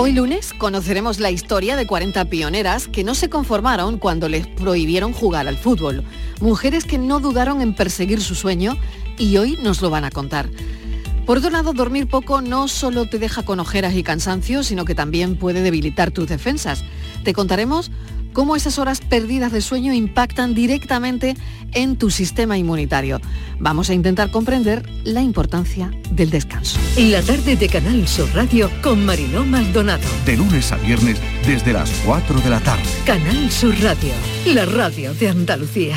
Hoy lunes conoceremos la historia de 40 pioneras que no se conformaron cuando les prohibieron jugar al fútbol. Mujeres que no dudaron en perseguir su sueño y hoy nos lo van a contar. Por otro lado, dormir poco no solo te deja con ojeras y cansancio, sino que también puede debilitar tus defensas. Te contaremos cómo esas horas perdidas de sueño impactan directamente en tu sistema inmunitario. Vamos a intentar comprender la importancia del descanso. La tarde de Canal Sur Radio con Mariló Maldonado. De lunes a viernes desde las 4 de la tarde. Canal Sur Radio, la radio de Andalucía.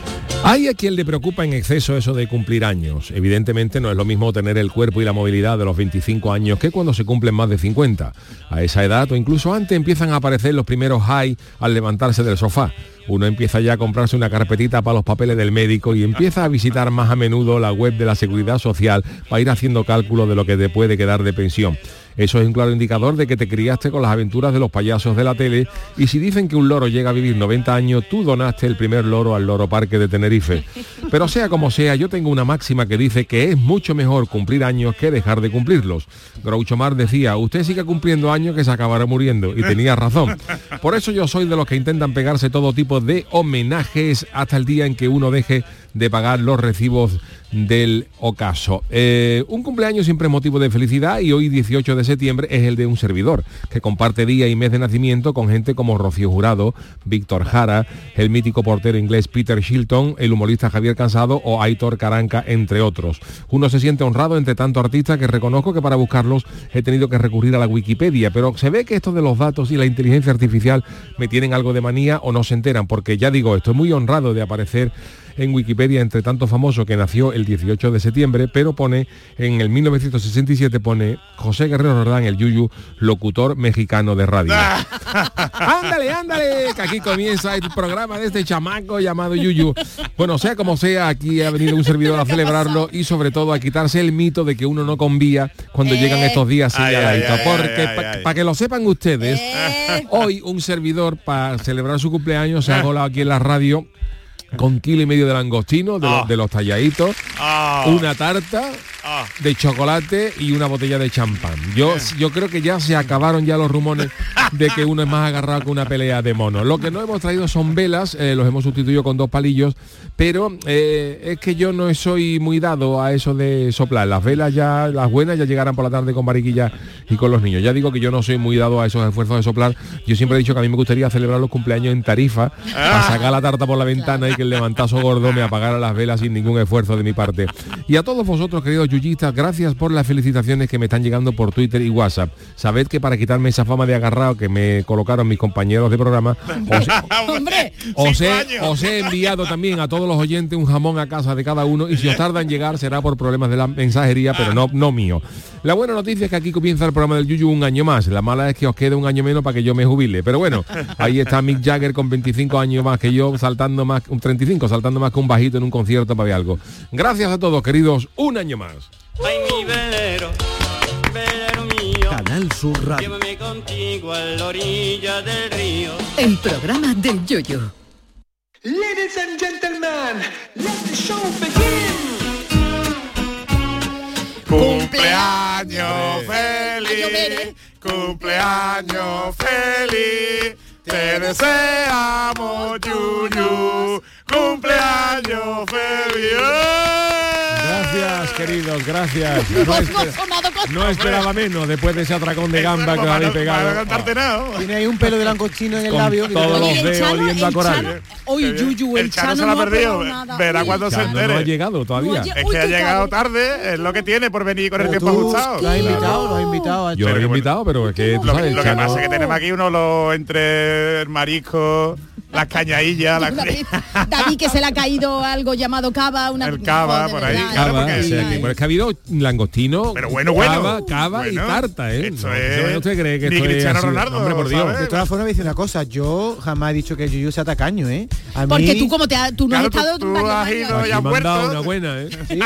Hay a quien le preocupa en exceso eso de cumplir años. Evidentemente no es lo mismo tener el cuerpo y la movilidad de los 25 años que cuando se cumplen más de 50. A esa edad o incluso antes empiezan a aparecer los primeros high al levantarse del sofá. Uno empieza ya a comprarse una carpetita para los papeles del médico y empieza a visitar más a menudo la web de la Seguridad Social para ir haciendo cálculo de lo que te puede quedar de pensión. Eso es un claro indicador de que te criaste con las aventuras de los payasos de la tele y si dicen que un loro llega a vivir 90 años, tú donaste el primer loro al Loro Parque de Tenerife. Pero sea como sea, yo tengo una máxima que dice que es mucho mejor cumplir años que dejar de cumplirlos. Groucho Mar decía, usted sigue cumpliendo años que se acabará muriendo y tenía razón. Por eso yo soy de los que intentan pegarse todo tipo de homenajes hasta el día en que uno deje de pagar los recibos del ocaso. Eh, un cumpleaños siempre es motivo de felicidad y hoy 18 de septiembre es el de un servidor que comparte día y mes de nacimiento con gente como Rocío Jurado, Víctor Jara, el mítico portero inglés Peter Shilton, el humorista Javier Cansado o Aitor Caranca, entre otros. Uno se siente honrado entre tanto artistas que reconozco que para buscarlos he tenido que recurrir a la Wikipedia, pero se ve que esto de los datos y la inteligencia artificial me tienen algo de manía o no se enteran, porque ya digo, estoy muy honrado de aparecer en Wikipedia entre tanto famoso que nació el 18 de septiembre, pero pone en el 1967 pone José Guerrero Rodán, el Yuyu, locutor mexicano de radio. ándale, ándale, que aquí comienza el programa de este chamaco llamado Yuyu. Bueno, sea como sea, aquí ha venido un servidor a celebrarlo y sobre todo a quitarse el mito de que uno no convía cuando llegan estos días Ay, ay, ay, porque para que lo sepan ustedes, hoy un servidor para celebrar su cumpleaños se ha colado aquí en la radio con kilo y medio de langostino, de, los, de los talladitos, una tarta de chocolate y una botella de champán. Yo, yo creo que ya se acabaron ya los rumores de que uno es más agarrado que una pelea de monos. Lo que no hemos traído son velas, eh, los hemos sustituido con dos palillos, pero eh, es que yo no soy muy dado a eso de soplar. Las velas ya, las buenas ya llegarán por la tarde con mariquilla y con los niños. Ya digo que yo no soy muy dado a esos esfuerzos de soplar. Yo siempre he dicho que a mí me gustaría celebrar los cumpleaños en tarifa, para sacar la tarta por la ventana y que el levantazo gordo me apagara las velas sin ningún esfuerzo de mi parte. Y a todos vosotros, queridos gracias por las felicitaciones que me están llegando por Twitter y WhatsApp. Sabed que para quitarme esa fama de agarrado que me colocaron mis compañeros de programa, os, Hombre, os he, os he enviado también a todos los oyentes un jamón a casa de cada uno y si os tarda en llegar será por problemas de la mensajería, pero no, no mío. La buena noticia es que aquí comienza el programa del Yuyu un año más. La mala es que os quede un año menos para que yo me jubile. Pero bueno, ahí está Mick Jagger con 25 años más que yo, saltando más, un 35, saltando más que un bajito en un concierto para ver algo. Gracias a todos, queridos, un año más. Ay, mi velero, velero mío. Canal Sur Radio. Llévame contigo a la orilla del río. El programa del yoyo. Ladies and gentlemen, let the show begin. Cumpleaños feliz, cumpleaños feliz, te deseamos Yuyu, cumpleaños feliz. Gracias, queridos, gracias. No, esper- no esperaba menos después de ese atracón de gamba que os habéis pegado. Tiene ahí un pelo de langostino en el Con labio. todos los dedos oliendo a el coral. Chano- Oye, Yuyu, el, El Chano Chano se la ha no ha perdido. Verá cuando se no entere. ha llegado todavía. Oye, Es que ha llegado tarde, es lo que tiene por venir con el tiempo ajustado. lo has invitado, lo has invitado. Yo lo he invitado, pero es que Lo, que pasa es que tenemos aquí uno lo entre el marisco, las cañadillas, las David, David, que se le ha caído algo llamado cava, una El cava, por ahí, claro, porque- o sea, que- bueno, es que ha habido langostino, Pero bueno, bueno. cava, cava y tarta, ¿eh? esto No, es ¿Usted cree que ni esto es Cristiano? Ronaldo, Hombre, por Dios. ¿sabes? De todas formas, a decir una cosa. Yo jamás he dicho que Yuyu sea tacaño, ¿eh? A Porque mí- tú como te ha- tú no Claro, has tú- estado tú varios has ido me vuelto. una buena, ¿eh? Sí.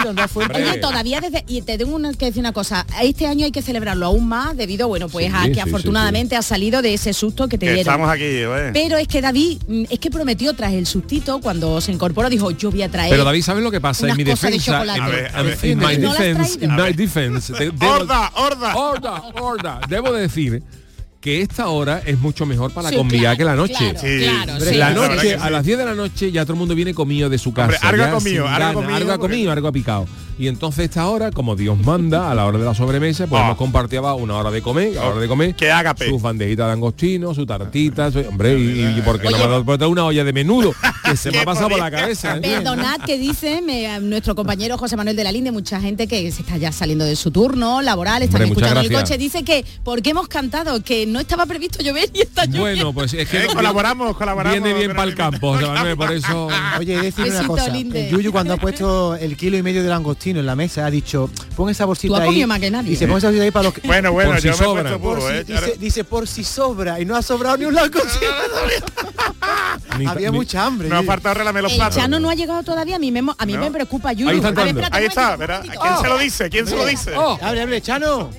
Oye, todavía desde, y te tengo una- que decir una cosa, este año hay que celebrarlo aún más debido, bueno, pues Sí, a que sí, sí, afortunadamente ha salido de ese susto que te Que dieron. estamos aquí, ¿eh? Pero es que David, mm, es que prometió tras el sustito, cuando se incorporó, dijo, yo voy a traer... Pero David, ¿sabes lo que pasa? En mi de defensa, en, ver, a ver. en- in my ¿No lo has defense, in my defense, ¡Horda, horda! horda, horda. Debo decir que esta hora es mucho mejor para Sí, la claro, que la noche. claro, Sí. claro, sí. La noche, a las 10 de la noche ya todo el mundo viene comido de su casa. Hombre, ha comido, ganas, comido, porque- comido, algo ha picado. Y entonces esta hora, como Dios manda, a la hora de la sobremesa, pues Ah. hemos compartido una hora de comer, a la hora de comer, Que ágape. sus bandejitas de angostino, su tartita, su- hombre, y, y porque no me ha dado una olla de menudo, que se me ha pasado por la cabeza. ¿eh? Perdonad que dice me- nuestro compañero José Manuel de la Linde, mucha gente que se está ya saliendo de su turno laboral, están Hombre, escuchando en el coche, dice que porque hemos cantado que no estaba previsto llover y está lloviendo. Bueno, pues es que Eh, colaboramos, colaboramos. viene bien para el campo, José Manuel, por eso... Oye, decir una cosa. Linde. Yuyu cuando ha puesto el kilo y medio de langostino en la mesa ha dicho, pon esa bolsita Tú has ahí. más que nadie. Dice, pon esa bolsita ahí para los que... Bueno, bueno, Por si yo me he sobran. puesto Por puro, si- ¿eh? dice, dice, por si sobra y no ha sobrado ni un. Ni- Había ni- mucha hambre. No ha faltado relamar los platos. Chano no ha llegado todavía, a mí me, a mí No. me preocupa, Yuyu. Ahí está ver, espérate Ahí está, ¿verdad? ¿Quién momentito. se lo dice? ¿Quién se lo dice? Oh, Abre, abre, Chano.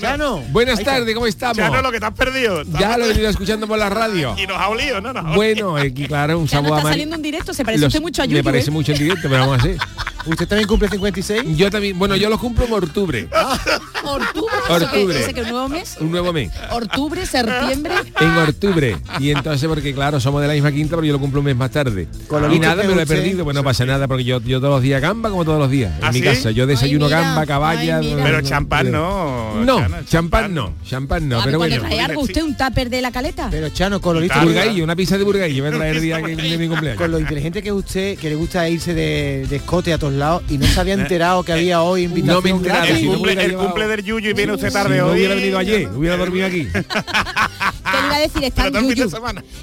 Chano. buenas tardes, ¿cómo estamos? Chano, lo que te has perdido. Ya lo he venido escuchando por la radio. Y nos ha olido, ¿no? Nos ha Bueno, aquí claro, un Chano sabor está saliendo en directo, se parece Los- usted mucho a Yuyu. Me parece ¿eh? mucho en directo, pero vamos a hacer. ¿Usted también cumple 56? Yo también, bueno, yo lo cumplo en octubre, Octubre, Octubre. ¿Ese que es un nuevo mes? un nuevo mes. Octubre, septiembre. En octubre. Y entonces, porque claro, somos de la misma quinta, pero yo lo cumplo un mes más tarde. Y nada, me lo he perdido, pues no pasa nada, porque yo, yo todos los días gamba como todos los días. En ¿Ah, mi sí? casa. Yo desayuno Ay, mira, gamba, caballa. ay, mira. Pero champán no. No, Chano, champán no, champán no, Ah, pero bueno. trae algo, usted un tupper de la caleta. Pero Chano, con lo una pizza de burgaillo, voy a traer el día que- de mi cumpleaños. con lo inteligente que es usted, que le gusta irse de, de escote a todos lados y no se había enterado que había hoy invitación No me El no cumple, el cumple del Yuyu y viene usted Si tarde no hoy. hubiera venido ayer, hubiera dormido aquí. ¿Qué le iba a decir? Están, Yuyu,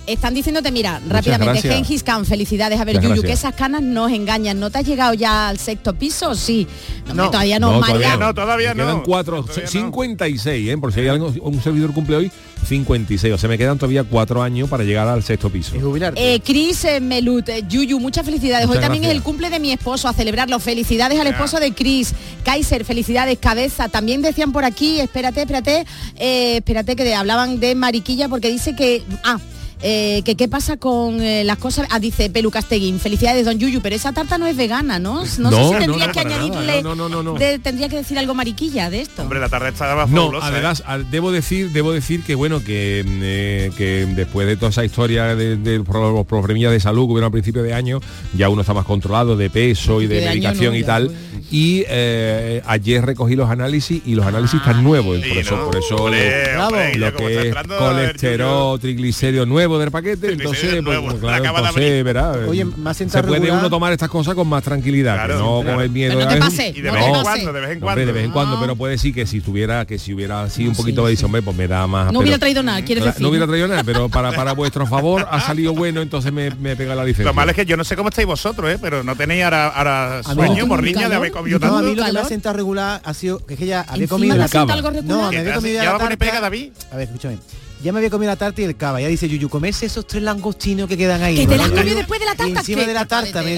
están diciéndote, mira, rápidamente, gracias. Gengis Khan, felicidades. A ver, Muchas Yuyu, gracias. que esas canas nos engañan. ¿No te has llegado ya al sexto piso? Sí. No, No. todavía no, No, María. todavía no, todavía Me quedan no. cuatro, Todavía no. 56, ¿eh? Por si hay algo, un servidor cumple hoy, 56. O sea, me quedan todavía cuatro años para llegar al sexto piso. Y jubilarte. Eh, Chris eh, Melut, eh, Yuyu, muchas felicidades. Muchas Hoy también gracias. es el cumple de mi esposo, a celebrarlo. Felicidades al esposo de Chris. Kaiser, felicidades, cabeza. También decían por aquí, espérate, espérate, eh, espérate que de- hablaban de mariquilla porque dice que... Ah, eh, que qué pasa con eh, las cosas ah, dice Pelu Casteguín felicidades don Yuyu pero esa tarta no es vegana no no, sé si no, tendría no, que añadirle No, no, no, no. de- tendría que decir algo mariquilla de esto Hombre, la tarde estaba No, fabulosa. ¿eh? además a- debo decir, debo decir que bueno que, mm, eh, que después de toda esa historia de, de los problemillas de salud que hubieron al principio de año, ya uno está más controlado de peso y de, de medicación no, y tal. Y eh, ayer recogí los análisis y los análisis están nuevos. Sí, por eso, por eso Hombre, Bravo. hombre, lo que es colesterol, triglicéridos nuevos. Nuevo del paquete, entonces, pues, pues, claro, acaba de entonces, abrir. verá, Oye, eh, más se sentado puede regular- uno tomar estas cosas con más tranquilidad, Claro, que no claro. con el miedo. Pero no te a- pase, Y de no vez en cuando, de vez en cuando. de vez en cuando, pero puede decir que si estuviera, que si hubiera así un sí, poquito de sí. hombre, pues me da más. No pero- hubiera traído nada, quieres Cla- decir. No hubiera traído nada, pero para, para vuestro favor ha salido bueno, entonces me, me pega la licencia. Lo malo es que yo no sé cómo estáis vosotros, ¿eh? pero no tenéis ahora, ahora sueño, morriña de haber comido No, a tanto. mí lo que me ha sentado regular ha sido que es que ya había comido regular. No, me ¿Qué había comido ya ¿Ya la va a poner pega, David? A ver, escúchame. Ya me había comido la tarta y el cava. Ya dice Yuyu, comerse esos tres langostinos que quedan ahí. Que te las Y comió después de la y tarta, encima ¿qué? de la tarta me he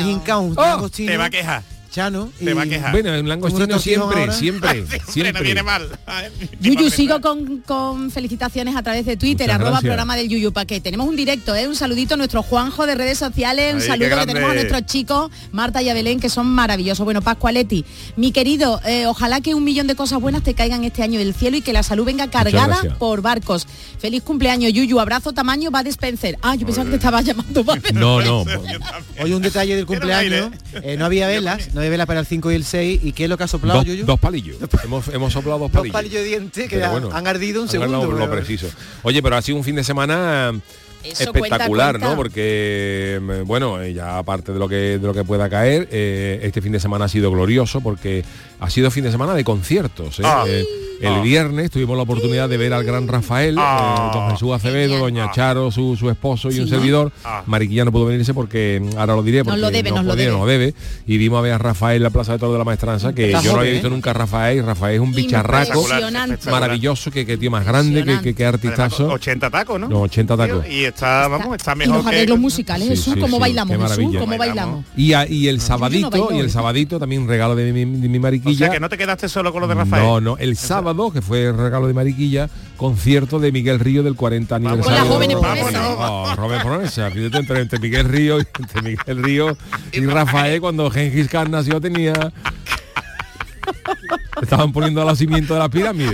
un Oh, langostino. Te va a quejar. Chano. Te va a quejar. Bueno, un langostino siempre, siempre, Siempre siempre. no viene mal. Yuyu, sigo con, con felicitaciones a través de Twitter, Muchas arroba gracias. programa del Yuyu Pa' que Tenemos un directo, ¿eh? un saludito a nuestro Juanjo de redes sociales, un Ay, saludo que tenemos a nuestros chicos, Marta y Abelén, que son maravillosos. Bueno, Pascualetti, mi querido, eh, ojalá que un millón de cosas buenas te caigan este año del cielo y que la salud venga cargada por barcos. Feliz cumpleaños, Yuyu, abrazo tamaño, va Spencer. Ah, yo pensaba que te estaba llamando Bud No, no. Hoy un detalle del cumpleaños. eh, no había velas, no había velas para el 5 y el 6. ¿Y qué es lo que ha soplado, Dos, Yuyu? dos palillos. hemos, hemos soplado dos Dos palillos. palillos de dientes que han- bueno, han ardido un han segundo. Lo pero- preciso. Oye, pero ha sido un fin de semana Eso, espectacular, cuenta, ¿no? Porque mm, bueno, eh, ya aparte de lo que de lo que pueda caer, eh, este fin de semana ha sido glorioso porque ha sido fin de semana de conciertos. ¿eh? Ah. Eh, el Ah. viernes tuvimos la oportunidad de ver al gran Rafael, Ah. eh, don Jesús Acevedo, doña Charo, su, su esposo y Sí. un servidor. Ah. Mariquilla no pudo venirse porque mm, ahora lo diré Nos porque lo debe, no nos lo debe. Y vimos a ver a Rafael en la Plaza de Toro de la Maestranza, que Está yo no había visto ¿eh? nunca a Rafael. Rafael es un bicharraco maravilloso, que, que tío más grande, que, que, que Además, artistazo. 80 tacos, ¿no? No, 80 tacos. Y está, vamos, está Y mejor los que... arreglos musicales, Sí, Jesús, sí, ¿cómo sí, bailamos, Jesús? ¿Cómo Bailamos. Y, a- y el sabadito, y el ¿eh? sabadito también regalo de mi, de mi O mariquilla. sea, que no te quedaste solo con lo de Rafael. No, no, el sábado, que fue el regalo de Mariquilla, concierto de Miguel Río del 40 Vamos. aniversario. Con las jóvenes. Oh, Robert Promesa, fíjate, entre, entre Miguel Río y entre Miguel Río y Rafael cuando Gengis Khan nació tenía estaban poniendo a los cimientos de las pirámides.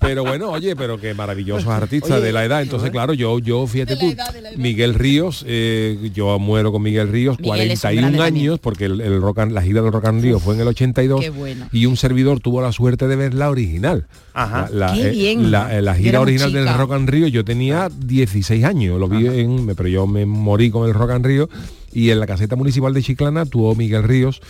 Pero bueno, oye, pero que maravillosos artistas Oye, de la edad. Entonces, claro, yo, yo fíjate la tú, edad, la. Miguel Ríos, eh, yo muero con Miguel Ríos, Miguel es un 41 grande años, porque el, el rock and- la gira del Rock and Río fue en el 82 Qué bueno. y un servidor tuvo la suerte de ver la original. Ajá. La, la, Qué eh, bien. la- eh, la gira original del. Rock and Río, yo tenía 16 años, lo vi en, pero yo me morí con el Rock and Río y en la caseta municipal de Chiclana tuvo Miguel Ríos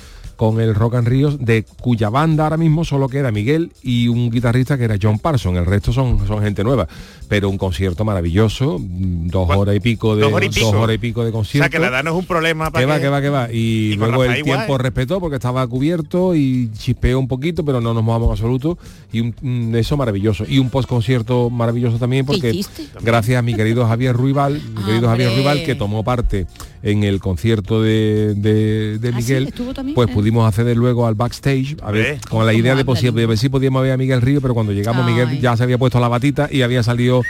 con el Rock and Ríos, de cuya banda ahora mismo solo queda Miguel y un guitarrista que era John Parson, el resto son, son gente nueva. Pero un concierto maravilloso, mm, dos ¿Cuál? horas y pico de Dos horas y pico. horas y pico de O concierto. sea, que la edad no es un problema para Que va, que va, que va. Y, luego el tiempo igual. respetó porque estaba cubierto y chispeó un poquito, pero no nos mojamos en absoluto. Y un, eso maravilloso. Y un post concierto maravilloso también ¿Qué porque gracias a mi querido Javier Ruibal, mi Ah, querido Javier hombre. Ruibal, que tomó parte en el concierto de, de- de ¿Ah, sí? Miguel, pues Eh. pudimos acceder luego al backstage, a ver, con la idea de, posi- de ver si podíamos ver a Miguel Río, pero cuando llegamos Ay. Miguel ya se había puesto la batita y había salido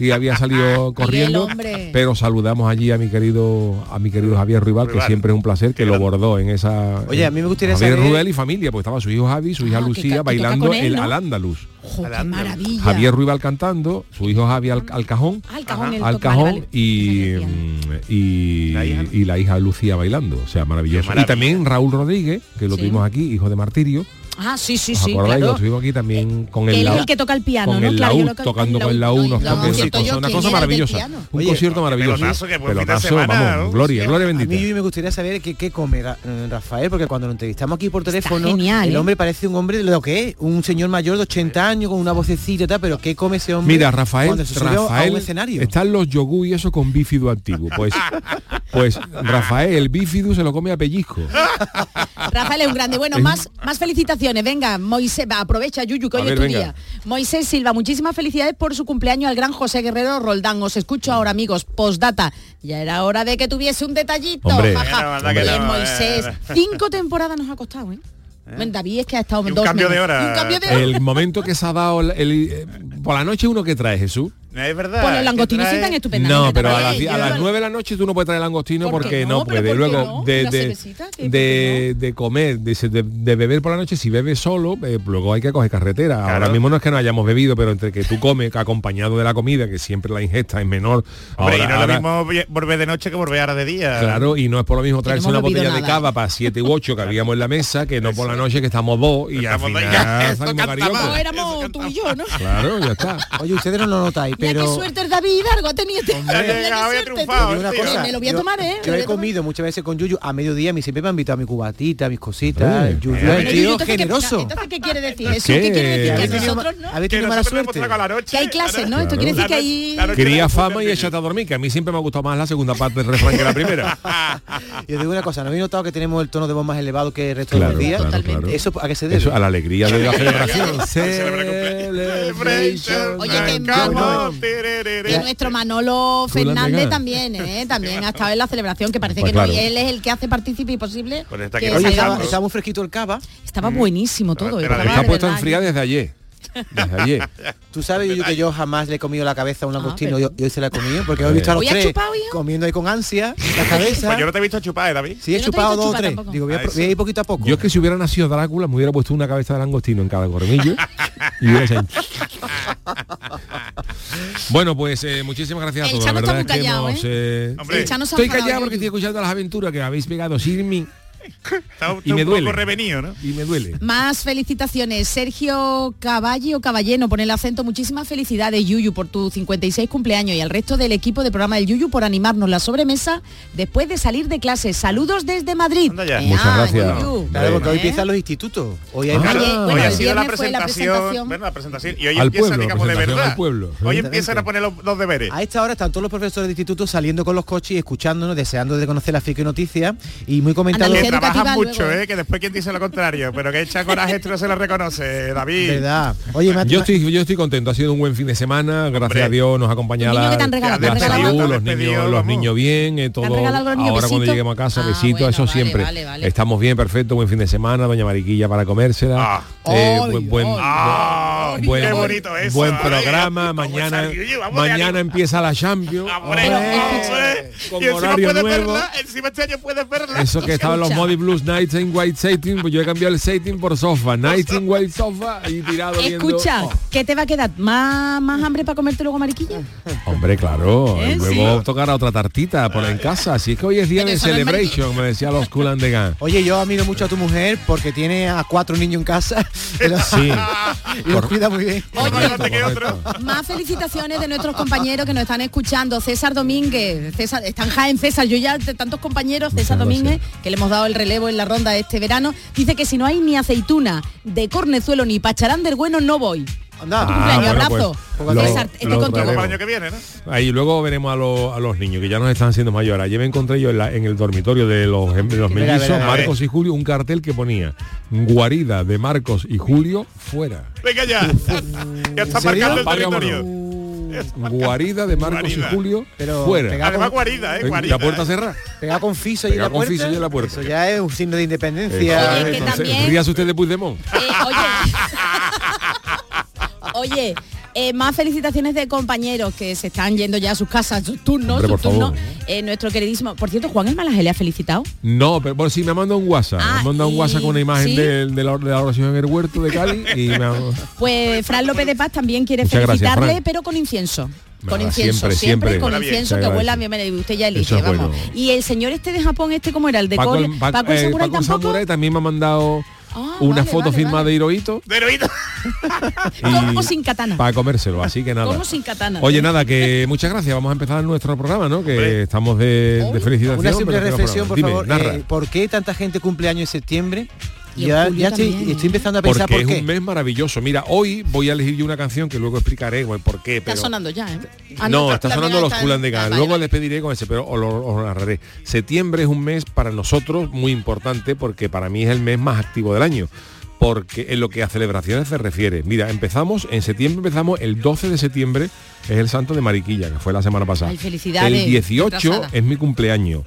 y había salido corriendo, hombre. pero saludamos allí a mi querido a mi querido Javier Ruibal, que Ruibal. siempre es un placer que lo bordó en esa Oye, a mí me gustaría Javier saber- Ruibal y familia, pues estaba su hijo Javi, su hija Ah, que Lucía que bailando el al Andaluz. Qué maravilla. Javier Ruibal cantando, su hijo Javi al, al cajón, Ah, al cajón, el al toca- cajón vale, vale. y, mm, y, ¿La hija? y la hija Lucía bailando, o sea, maravilloso. Y también Raúl Rodríguez, que lo Sí. tuvimos aquí, hijo de Martirio, Ah, sí, sí, ¿os sí, acordáis? claro. Lo tuvimos aquí también con Él el es laúd, el que toca el piano, con ¿no? el Claro, laúd, tocando el con el laúd, laúd, no, unos no, toques, no, una cosa, una maravillosa. Un Oye, concierto maravilloso. pelotazo, semana, vamos, ¿no? gloria, Sí, gloria A bendita. mí me gustaría saber qué, qué come eh, Rafael, porque cuando lo entrevistamos aquí por teléfono, genial, el ¿eh? hombre parece un hombre de lo que es, un señor mayor de 80 años con una vocecita y tal, pero ¿qué come ese hombre Mira, Rafael, cuando se sube a un Rafael escenario? están los yogú y eso con bífido antiguo. Pues, pues Rafael, el bífido se lo come a pellizco. Rafael es un grande. Bueno, más, más felicitaciones. Venga, Moisés, va, aprovecha, Yuyu, que A hoy ver, es tu venga. día. Moisés Silva, muchísimas felicidades por su cumpleaños al gran José Guerrero Roldán. Os escucho ahora, amigos. Postdata. Ya era hora de que tuviese un detallito. Hombre. jaja. Bueno, anda que Bien, no, Moisés. eh. Cinco temporadas nos ha costado, ¿eh? Bueno, David es que ha estado Y un dos cambio de hora. Un cambio de hora. El momento que se ha dado el, el- eh, por la noche uno que trae Jesús. Es verdad. Pues los langostinos sí trae- están estupendamente. No, pero a las, a Yo- las 9 de la noche tú no puedes traer langostino ¿Por porque no? no, ¿Pero puede. Luego no? de, ¿Una de? ¿Qué- por de, de comer, de, de- de beber por la noche, si bebes solo, eh, luego hay que coger carretera. Ahora mismo no es que no hayamos bebido, pero entre que tú comes acompañado de la comida, que siempre la ingesta es menor. Hombre, ahora- y no es lo mismo volver de noche que volver ahora de día. Claro, y no es por lo mismo traerse no una botella de cava para 7 u 8 que habíamos en la mesa, que no por la noche que estamos dos y al Estamos dos, final ya, eso salimos cantaba. cariocos. No éramos tú y yo, ¿no? Claro, ya está. Oye, ustedes no lo notáis, Pero- qué suerte el David Hidalgo ha tenido este cosa, me lo voy a tomar, ¿eh? Yo he comido muchas veces con Yuyu, a mediodía a mí siempre me ha invitado a mi cubatita, a mis cositas. Eh, Yuyu eh, es Yuyu, tío entonces, ¿qué- generoso. Entonces, ¿qué quiere decir eso? ¿Qué? ¿Qué quiere decir? ¿Habéis Que tenido, nosotros no. habéis tenido mala suerte? Que hay clases, ¿no? Esto quiere decir que hay... Cría fama y échate a dormir, que a mí siempre me ha gustado más la segunda parte del refrán que la primera. Yo digo una cosa, ¿no habéis notado que tenemos el tono de voz más elevado que el resto de los días? ¿Eso a qué se debe? Eso, a la alegría de la celebración. Oye, que, Que nuestro Manolo Fernández también, ¿eh? También ha estado en la celebración, que parece Pues que no, y él es el que hace partícipe y posible. que Oye, salga- estaba, estaba muy fresquito el cava. Estaba buenísimo todo. ¿eh? Está Estaba de puesto a verdad. enfriar desde ayer. Desde ayer. Tú sabes, Yuyu, que yo jamás le he comido la cabeza a un langostino Ah, pero- y hoy se la he comido, porque he visto a los ¿Hoy has tres chupado, comiendo ahí con ansia la cabeza. Pues yo no te he visto chupar, ¿eh, David? Sí, he Yo no chupado dos o tres. tampoco. Digo, voy a, Ah, pro- voy a ir poquito a poco. Yo es que si hubiera nacido Drácula me hubiera puesto una cabeza de langostino en cada cormillo y hubiera Bueno, pues eh, muchísimas gracias a El todos. La Chano está verdad es que hemos, ¿eh? eh, Hombre, El Chano se ha Estoy callado porque estoy escuchando las aventuras que habéis pegado sin Está, y me un duele. poco revenido, ¿no? y me duele. Más felicitaciones. Sergio Caballi o Caballeno, pone el acento. Muchísimas felicidades, Yuyu, por tu 56 cumpleaños y al resto del equipo de programa del Yuyu por animarnos la sobremesa después de salir de clase. Saludos desde Madrid. Anda ya. Eh, Muchas ah, gracias. Yuyu. Claro, porque hoy empiezan los institutos. Hoy hay Ah. Claro, Oye, hoy bueno, ha sido la fue la presentación, presentación. bueno, la presentación y hoy Al empiezan, pueblo, digamos, de presentación verdad. pueblo. Hoy empiezan a poner los, los deberes. A esta hora están todos los profesores de instituto saliendo con los coches y escuchándonos, deseando de conocer la FIC y noticias y muy comentado. Andalucía trabajan mucho, luego. ¿eh? Que después quien dice lo contrario, pero que echa coraje esto no se lo reconoce, David. ¿Verdad? Oye, me Yo estoy, yo estoy contento, ha sido un buen fin de semana, gracias Hombre. a Dios nos acompaña ¿Los niños la, regalado? la ¿Te han regalado salud, los ¿Te han niños, los niños bien, eh, todo. Ahora cuando lleguemos a casa, Ah, besito, bueno, eso vale, siempre. vale, vale. Estamos bien, perfecto, buen fin de semana, doña Mariquilla para comérsela. Ah. Eh, buen, buen, Ah, buen- qué bonito eso. buen ¿vale? programa, ¿Cómo mañana, mañana empieza la Champions. Con horario nuevo. encima este año puedes verla. Eso que estaban los Blues Nights en White Satin, pues yo he cambiado el Satin por sofá. Nights in White Sofa y tirado viendo- Escucha, Oh. ¿qué te va a quedar? ¿Más, más hambre para comerte luego mariquilla? Hombre, claro. ¿Eh? Luego tocará otra tartita por en casa. Así es que hoy es día Pero de no celebration, me decía los Cool and the Gang. Oye, yo admiro mucho a tu mujer porque tiene a cuatro niños en casa Sí. y los cuida muy bien. Correcto, que correcto. Más felicitaciones de nuestros compañeros que nos están escuchando. César Domínguez, César, está en Jaén César, yo ya de tantos compañeros, César Muchas Domínguez, que le hemos dado el relevo en la ronda este verano, dice que si no hay ni aceituna de cornezuelo ni pacharán del bueno, no voy. Anda. Ah, cumpleaños, bueno, abrazo. pues, lo- César, estoy lo contigo. Para el traeremos. año que viene, ¿no? Ahí luego veremos a, los- a los niños que ya nos están haciendo mayores. Ayer me encontré yo en, la- en el dormitorio de los, de los Mira, mellizos. Marcos y Julio, un cartel que ponía guarida de Marcos y Julio fuera. Venga ya. ya está marcando el territorio. Guarida de Marcos Guarida. y Julio Pero fuera. pega- guarida, ¿eh? Guarida. La puerta ¿eh? cerrada. Pegado con fiso y la con puerta. fiso y en la puerta. Eso ya es un signo de independencia. Oye, que Entonces, también- ríase usted de Puigdemont. Eh, oye, oye eh, más felicitaciones de compañeros que se están yendo ya a sus casas, sus turnos, Hombre, sus turnos. Eh, nuestro queridísimo, por cierto, Juan el Malaje le ha felicitado. No, pero bueno, sí, me ha mandado un WhatsApp. Ah, me ha mandado un y- WhatsApp con una imagen ¿sí? de, de la, de la oración en el huerto de Cali y me ha... Pues Fran López de Paz también quiere Muchas gracias, felicitarle, Fran. pero con incienso. Con Nada, incienso, siempre, siempre, siempre. con bien. incienso que huela bien, usted ya elige, es vamos. bueno. Y el señor este de Japón, este cómo era, el de Paco, el- Paco- Paco eh, Samurai Paco tampoco. Samurai también me ha mandado Ah, una vale, foto vale, firmada vale. de Hirohito De oído. Como sin katana. para comérselo, así que nada. Como sin katana. Oye, nada, que muchas gracias. Vamos a empezar nuestro programa, ¿no? Que estamos de, de felicitación. Una simple reflexión, por favor. Eh, ¿Por qué tanta gente cumple años en septiembre? Y Ya, estoy, empezando a pensar Porque por es qué. un mes maravilloso. Mira, hoy voy a elegir yo una canción que luego explicaré bueno, por qué. Está sonando ya, ¿eh? Ah, no, está- está sonando los Gang. Ah, vale, Luego les pediré con ese, pero os lo, os lo narraré. Septiembre es un mes para nosotros muy importante porque para mí es el mes más activo del año. Porque en lo que a celebraciones se refiere. Mira, empezamos, en septiembre empezamos, el 12 de septiembre es el santo de Mariquilla, que fue la semana pasada. Ay, felicidades, El 18 retrasada. es mi cumpleaños.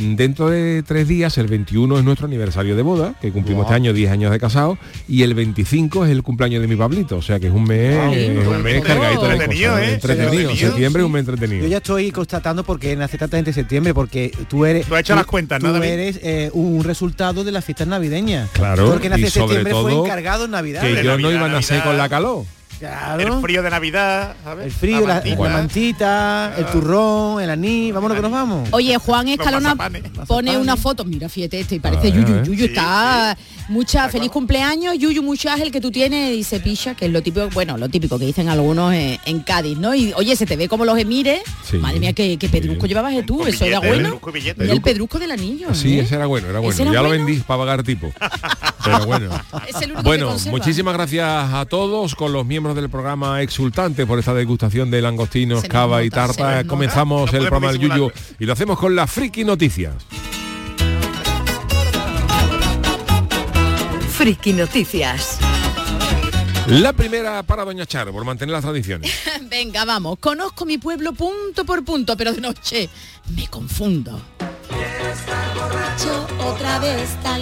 Dentro de tres días, el 21 es nuestro aniversario de boda, que cumplimos este año 10 años de casado, y el 25 es el cumpleaños de mi Pablito, o sea que es un mes, Wow. es un mes Entretenido, cargadito de entretenido, cosas, ¿eh? entretenido. Septiembre es un mes Yo entretenido. ya estoy constatando porque nace tanta gente en septiembre, porque tú eres. Tú has hecho las cuentas, ¿no, Tú eres eh, un resultado de las fiestas navideñas. Claro, Porque nace y en sobre septiembre fue encargado en Navidad. que yo no Navidad, iba a nacer Navidad. con la calor. Claro. El frío de Navidad, ¿sabes? El frío, la, mantita. la mantita, el turrón, el anís, vámonos que nos vamos. Oye, Juan Escalona pone una foto, mira, fíjate este, y parece A ver, a Yuyu. ver. Yuyu está mucha feliz cumpleaños, Yuyu, mucho ángel que tú tienes, dice Picha, que es lo típico, bueno, lo típico que dicen algunos en, en Cádiz, ¿no? Y oye, se te ve como los emires. Sí. Madre mía, qué, qué pedrusco llevabas de tú, eso era bueno. pedrusco billete. El pedrusco del anillo. Sí, ¿eh? ese era bueno, era bueno. ¿Ese era ya lo vendí para pagar tipo. Pero bueno. Es el único que Bueno, muchísimas gracias a todos con los miembros del programa exultante por esta degustación de langostinos, cava y tarta. nota. Comenzamos No el programa del Yuyu y lo hacemos con las friki noticias. Friki Noticias. La primera para Doña Charo, por mantener las tradiciones. Venga, vamos, conozco mi pueblo punto por punto, pero de noche me confundo. Otra vez, la,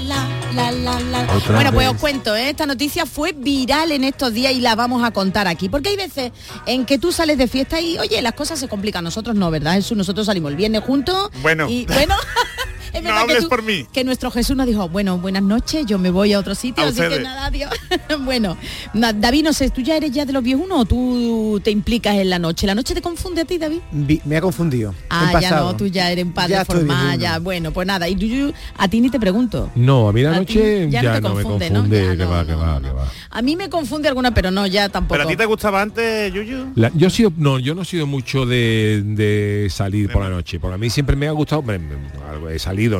la, la, la. Otra bueno, pues vez. os cuento, ¿eh? esta noticia fue viral en estos días y la vamos a contar aquí. Porque hay veces en que tú sales de fiesta y, oye, las cosas se complican. Nosotros no, ¿verdad, Jesús? Nosotros salimos el viernes juntos. Bueno. Y bueno, es No que, hables tú- por mí. que nuestro Jesús nos dijo, bueno, buenas noches, yo me voy a otro sitio, A así que nada, adiós. bueno, na- David, no sé, ¿tú ya eres ya de los viejunos o tú te implicas en la noche? ¿La noche te confunde a ti, David? Vi- me ha confundido. Ah, ya pasado. no, tú ya eres un padre Ya formal, ya, bueno, pues nada, y tú, yo- a ti ni te pregunto. No, a mí la A noche ya ya, no te no, me confunde, ¿no? confunde, Ya que no, va, que no, va, que va. A mí me confunde alguna, pero no, ya tampoco. ¿Pero a ti te gustaba antes, Yuyu? La- yo he sido, no, yo no he sido mucho de, de salir por la noche. Porque a mí siempre me ha gustado,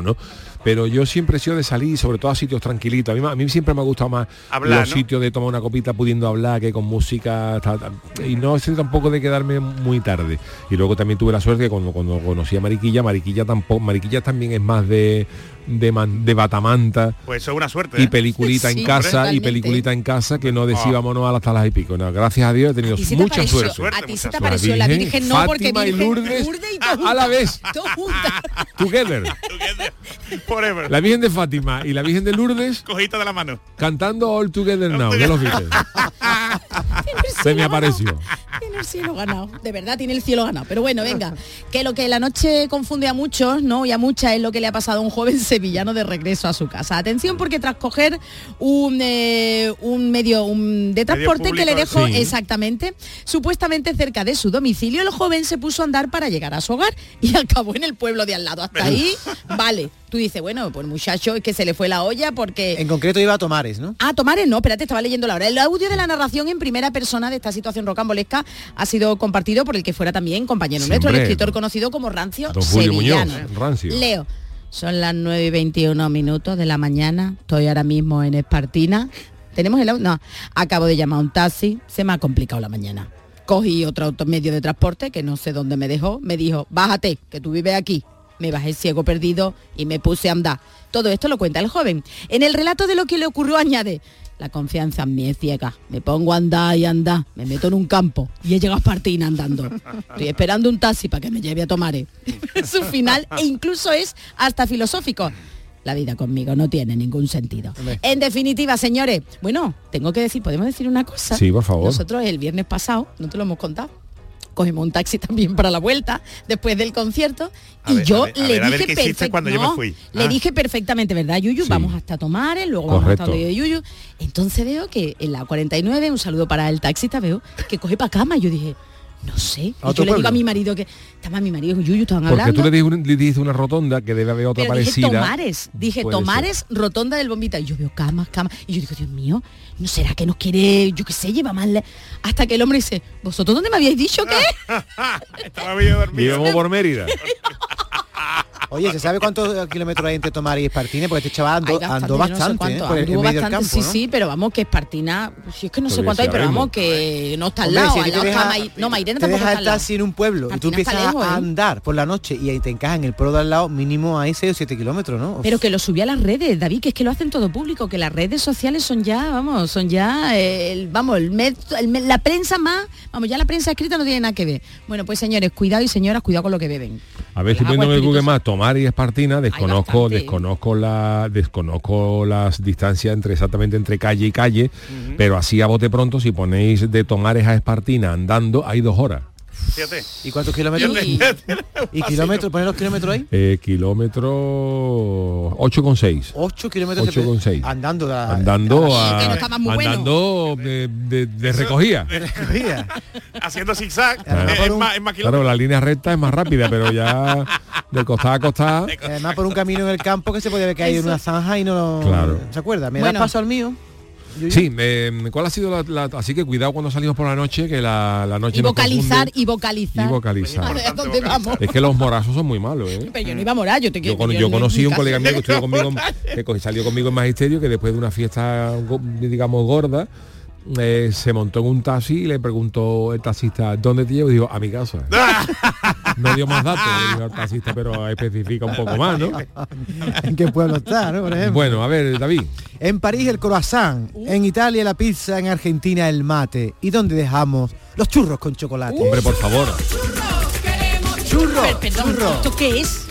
¿no? Pero yo siempre he sido de salir, sobre todo a sitios tranquilitos. A mí, a mí siempre me ha gustado más Hablar, los ¿no? sitios de tomar una copita pudiendo hablar que con música. ta- ta- y no he sido tampoco de quedarme muy tarde. Y luego también tuve la suerte que cuando, cuando conocí a Mariquilla, Mariquilla tampoco, Mariquilla también es más de, de, man- de batamanta. Pues eso es una suerte. Y ¿eh? peliculita Sí, en casa, y peliculita en casa, que no Ah. decíamos a las talas y pico. No, gracias a Dios he tenido ¿A ti se te mucha pareció- suerte. Suerte, A ti se te apareció la Virgen, Virgen, no, porque y Virgen, Lourdes y a la vez. todo juntas. Together. Forever. La Virgen de Fátima y la Virgen de Lourdes de la mano. cantando All Together Now de los. Se me apareció. Tiene el cielo ganado. De verdad tiene el cielo ganado. Pero bueno, venga. Que lo que la noche confunde a muchos, ¿no? Y a muchas es lo que le ha pasado a un joven sevillano de regreso a su casa. Atención porque tras coger un, eh, un medio un, de transporte que le dejó sí. exactamente, supuestamente cerca de su domicilio, el joven se puso a andar para llegar a su hogar y acabó en el pueblo de al lado. Hasta ahí, vale. Tú dices, bueno, pues muchacho, es que se le fue la olla porque... En concreto iba a Tomares, ¿no? Ah, Tomares, no, espérate, estaba leyendo la hora. El audio de la narración en primera persona de esta situación rocambolesca ha sido compartido por el que fuera también compañero nuestro, el escritor conocido como Rancio Sevillano. Muñoz, Rancio. Leo, son las 9 y 21 minutos de la mañana, estoy ahora mismo en Espartina. ¿Tenemos el? No, acabo de llamar a un taxi, se me ha complicado la mañana. Cogí otro medio de transporte que no sé dónde me dejó, me dijo, bájate, que tú vives aquí. Me bajé ciego perdido y me puse a andar. Todo esto lo cuenta el joven. En el relato de lo que le ocurrió añade, la confianza en mí es ciega. Me pongo a andar y andar, me meto en un campo y he llegado a Espartina andando. Estoy esperando un taxi para que me lleve a tomar. Su final e incluso es hasta filosófico. La vida conmigo no tiene ningún sentido. En definitiva, señores, bueno, tengo que decir, podemos decir una cosa. Sí, por favor. Nosotros el viernes pasado, no te lo hemos contado, cogimos un taxi también para la vuelta después del concierto A y ver, yo a ver, a le ver, a ver dije qué hiciste perfec- cuando yo me no, fui. le Ah. dije perfectamente, ¿verdad, Yuyu? Sí. Vamos hasta Tomares, luego vamos hasta vive Yuyu. Entonces veo que en la 49, un saludo para el taxista, veo que coge para cama. Yo dije, no sé. Y ¿A otro yo le digo a mi marido que estaba mi marido y Yuyu, estaban Porque hablando. tú le dijiste, dijiste una rotonda que debe haber otra Pero dije parecida. Tomares, dije Puede ser. Tomares, rotonda del bombita. Y yo veo camas, camas. Y yo digo, Dios mío, ¿no será que nos quiere, yo qué sé, lleva mal? le-?" Hasta que el hombre dice, ¿vosotros dónde me habíais dicho que? Estaba medio dormido. Vivimos por Mérida. Oye, ¿se sabe cuántos kilómetros hay entre Tomares y Espartine? Porque este chaval andó Hay andó yo no sé bastante, cuánto, ¿eh? Por el, medio del bastante, campo, sí, ¿no? sí, pero vamos, que Espartina, si es que no sé Pues cuánto hay, pero vamos, que no está al Hombre, lado, si al lado deja- no, Mairena tampoco está al lado. taxi en un pueblo y tú Espartina empiezas lejos, a ¿eh? andar por la noche y te encajas en el pueblo de al lado mínimo hay 6 o 7 kilómetros, ¿no? Pero que lo subí a las redes, David, que es que lo hacen todo público, que las redes sociales son ya, vamos, son ya, eh, el, vamos, el med- el la prensa más, vamos, ya la prensa escrita no tiene nada que ver. Bueno, pues señores, cuidado y señoras, cuidado con lo que beben. A ver, viendo en el Google espirituosa. Maps Tomar y Espartina, desconozco, desconozco la, desconozco las distancias entre exactamente entre calle y calle, pero así a bote pronto, si ponéis de Tomares a Espartina andando, hay dos horas. Fíjate. ¿Y cuántos kilómetros? Y- ¿Y kilómetros? ¿Poner los kilómetros ahí? Eh, kilómetro 8,6. 8 kilómetros. 8,6. Andando. a- Andando a- a, no bueno. andando de, de- de recogida. Haciendo zigzag. Claro. Es, más, es más Claro, la línea recta es más rápida, pero ya de costada a costada. Además por un camino en el campo que se podía haber caído en una zanja y no Claro. ¿Se acuerda? ¿Me Bueno. da paso al mío? Sí, eh, ¿cuál ha sido la, la- Así que cuidado cuando salimos por la noche, que la, la noche Y vocalizar, y vocalizar. Y vocalizar. A ver, ¿a dónde vamos? Es que los morazos son muy malos, ¿eh? Pero yo no iba a morar, yo te Yo, quiero. con- yo conocí un colega mío que estuvo conmigo, que salió conmigo en magisterio, que después de una fiesta, digamos, gorda, eh, se montó en un taxi y le preguntó el taxista, ¿dónde te llevo? Y dijo, a mi casa. No dio más datos, dijo taxista, pero especifica un poco más, ¿no? ¿En qué pueblo está, no? Por ejemplo. Bueno, a ver, David. En París el croissant, en Italia la pizza, en Argentina el mate. ¿Y dónde dejamos los churros con chocolate? Hombre, por favor. Churro, Per- perdón, churro. ¿esto qué es?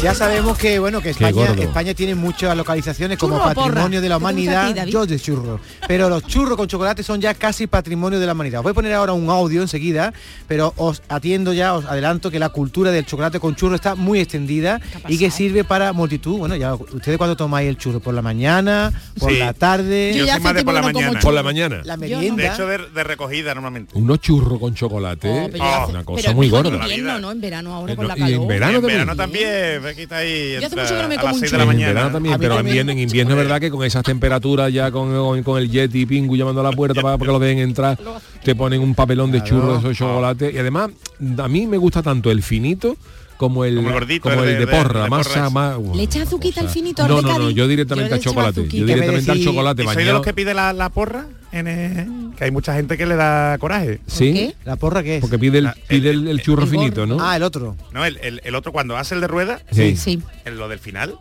Ya sabemos que bueno que España. España tiene muchas localizaciones como ¿Churro o porra? patrimonio de la ¿Qué te gusta a humanidad. ti, David? Yo de churro. Pero los churros con chocolate son ya casi patrimonio de la humanidad. Os voy a poner ahora un audio enseguida, pero os atiendo ya, os adelanto que la cultura del chocolate con churro está muy extendida y que sirve para multitud. Bueno, ya ustedes cuando tomáis el churro por la mañana, por Sí. la tarde, Yo, soy más de por la mañana. Por la mañana. la De merienda. hecho, de, de recogida normalmente. Unos churros con chocolate, Oh, pero hace- una cosa pero muy gorda. En invierno, ¿no? En verano ahora Eh, con la y en calor. verano en también. verano también. Aquí está ahí. Yo hace entra mucho que no me a como las un 6 de churro. la En mañana. verano también, A mí pero en también. invierno, en invierno es verdad que con esas temperaturas ya con, con, con el jet y pingu llamando a la puerta para, para que lo dejen entrar, te ponen un papelón de churros, esos chocolates. Y además, a mí me gusta tanto el finito como el, Como el gordito, como el el de- porra, de más, porra, más ¿Le echas azuquita al finito No, no, no, yo directamente Yo al chocolate. Yo directamente al chocolate ¿Y soy de bañado. los que pide la, la porra? En el- que hay mucha gente que le da coraje. Sí, qué? ¿La porra qué es? porque pide el, pide el, el churro finito, ¿no? Ah, el otro. No, el, el- el otro cuando hace el de rueda, Sí. Sí. en lo del final.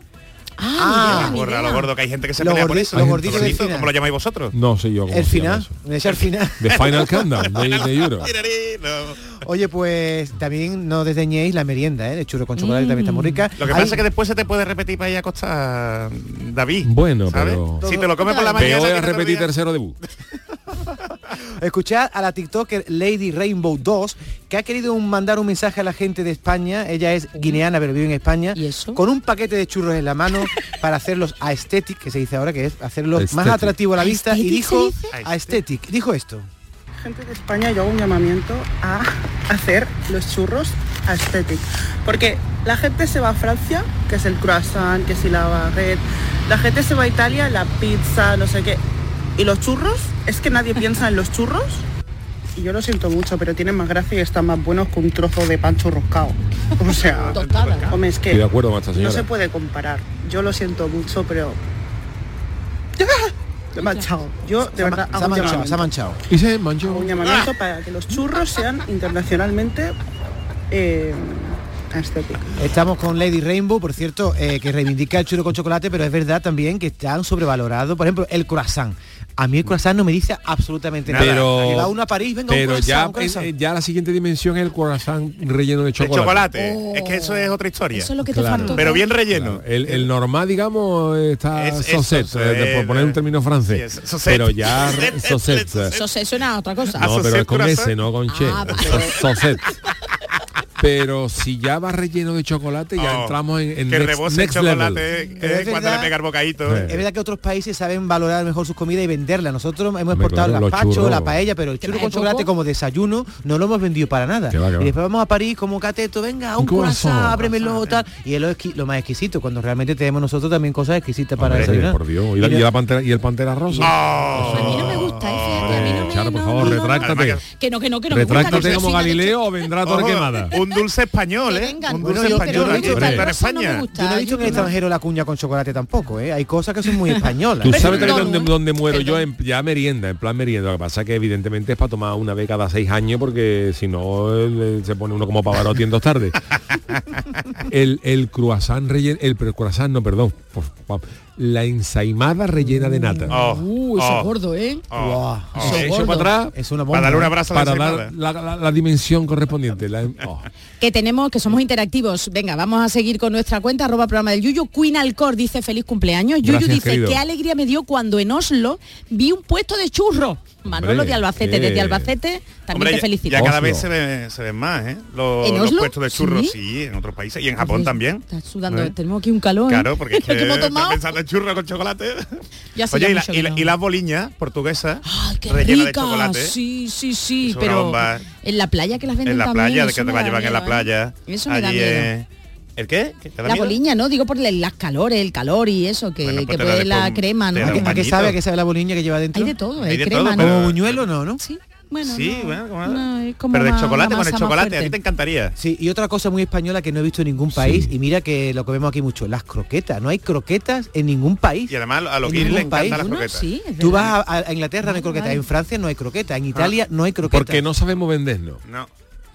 Ah, Ah, ni idea, Porra, ni lo gordo, que hay gente que se Lo pelea por gordi- eso. lo gordito del Gordito, final. ¿Cómo lo llamáis vosotros? No sé yo cómo El final. echa al final. The Final Countdown de, de Euro. Oye, pues también no desdeñéis la merienda, ¿eh? De churro con chocolate también está muy rica. Lo que Hay- pasa es que después se te puede repetir para ir a costa David. Bueno, ¿sabes? pero- Si te lo comes por la mañana. Peor es repetir tercero debut. Escuchad a la TikToker Lady Rainbow 2, que ha querido un- mandar un mensaje a la gente de España. Ella es guineana, pero vive en España. ¿Y eso? Con un paquete de churros en la mano para hacerlos aesthetic, que se dice ahora, que es hacerlos más atractivo a la vista. Y ¿Aesthetic dijo aesthetic. Dijo esto. gente de España yo hago un llamamiento a hacer los churros aesthetic. Porque la gente se va a Francia, que es el croissant, que si la baguette. La gente se va a Italia, la pizza, no sé qué. Y los churros, es que nadie piensa en los churros. Y yo lo siento mucho, pero tienen más gracia y están más buenos que un trozo de pan churroscado. O sea, hombre, es que Estoy de acuerdo con esta no señora. se puede comparar. Yo lo siento mucho, pero... Me he manchado. Yo, de verdad, se ha un manchado, se ha manchado. Y se manchó. Un llamamiento para que los churros sean internacionalmente eh, estéticos. Estamos con Lady Rainbow, por cierto, eh, que reivindica el churro con chocolate, pero es verdad también que están sobrevalorados. Por ejemplo, el croissant. A mí el croissant no me dice absolutamente nada. Pero, Lleva uno a París, venga, un pero croissant, ya, un croissant. eh, ya la siguiente dimensión es el croissant relleno de De chocolate. chocolate. Es que eso es otra historia. Eso es lo que te faltó. Pero bien relleno. El, el normal, digamos, está Es- es saucet, saucet, eh, por poner un término francés. sí, es saucet. pero ya saucet. Se suena a otra cosa. No, pero es con. S, no con Che. Ah, vale. Saucet. Pero si ya va relleno de chocolate, ya Oh, entramos en, en que next, rebose el next level. chocolate eh, es cuando verdad- le pega el bocadito. Eh. Es verdad que otros países saben valorar mejor sus comidas y venderlas. Nosotros hemos exportado claro, el gazpacho, la paella, pero el churro con chocolate poco. como desayuno no lo hemos vendido para nada. Va. Y después vamos a París como cateto, venga, un Un croissant. croissant, ábremelo, tal. Y es lo, exqui- lo más exquisito, cuando realmente tenemos nosotros también cosas exquisitas para Hombre, desayunar. por Dios. ¿Y, la, y la pantera, y el pantera rosa? Oh. A mí no me gusta, eh, fíjate, a mí no me... Charo, por no, favor, no, no. retráctate. Que no, que no, que no me gusta. Retráctate como Galileo o vendrá Ojo, Torquemada. Un dulce español, Que ¿eh? Un dulce español aquí en en no me España. gusta. Yo no he visto en el Yo no. extranjero la cuña con chocolate tampoco, ¿eh? Hay cosas que son muy españolas. Tú sabes también Perdón, dónde, ¿eh? dónde muero yo, en, ya merienda, en plan merienda. Lo que pasa es que evidentemente es para tomar una vez cada seis años porque si no eh, se pone uno como Pavarotti en dos tardes. el, el croissant relleno, el, pero el croissant no, perdón. La ensaimada rellena de nata. Oh, Uh, eso oh, es gordo, ¿eh? oh, oh. Eso es gordo. para atrás Es una bomba. Para darle un ¿eh? abrazo a la para dar la, la- la dimensión correspondiente. la- oh. Que tenemos, que somos interactivos. Venga, vamos a seguir con nuestra cuenta, arroba programa del Yuyu. Queen Alcor dice feliz cumpleaños. Yuyu Gracias, dice, querido. qué alegría me dio cuando en Oslo vi un puesto de churros. Manolo Hombre, de Albacete, desde Albacete, también Hombre, te ya- felicito. Ya, cada Oslo. vez se ven, se ven más, ¿eh? Los, ¿En los puestos de churros, ¿Sí? sí, en otros países. Y en Japón también. Estás sudando, ¿Eh? tenemos aquí un calor. ¿eh? Claro, porque es que Lo que hemos tomado. pensando en churros con chocolate. Ya Oye, ya y, la- y y las boliñas portuguesas ¡Qué rellenas de chocolate. Sí, sí, sí, pero bomba. en la playa que las venden en la también, playa, de eso que te la llevan en la ¿eh? playa. Eso me da Allí, miedo. Eh, ¿El qué? ¿Qué te da La miedo? boliña, ¿no? Digo por las calores, el calor y eso, que, Bueno, pues que puede la crema, ¿no? ¿A qué, sabe? ¿A qué sabe la boliña que lleva dentro? Hay de todo, Hay hay de crema, todo, ¿no? ¿Como buñuelo no, no? Sí, bueno, Sí, no, bueno, como- no, es como Pero de chocolate, con el chocolate, a ti te encantaría. Sí, y otra cosa muy española que no he visto en ningún país, y mira que lo comemos aquí mucho, las croquetas. No hay croquetas en ningún país. Y además a los guiris le encantan las Uno croquetas. sí, Tú vas a, a Inglaterra, no hay croquetas, vale. en Francia no hay croquetas, en Italia no hay croquetas. Porque no sabemos vendernos. No.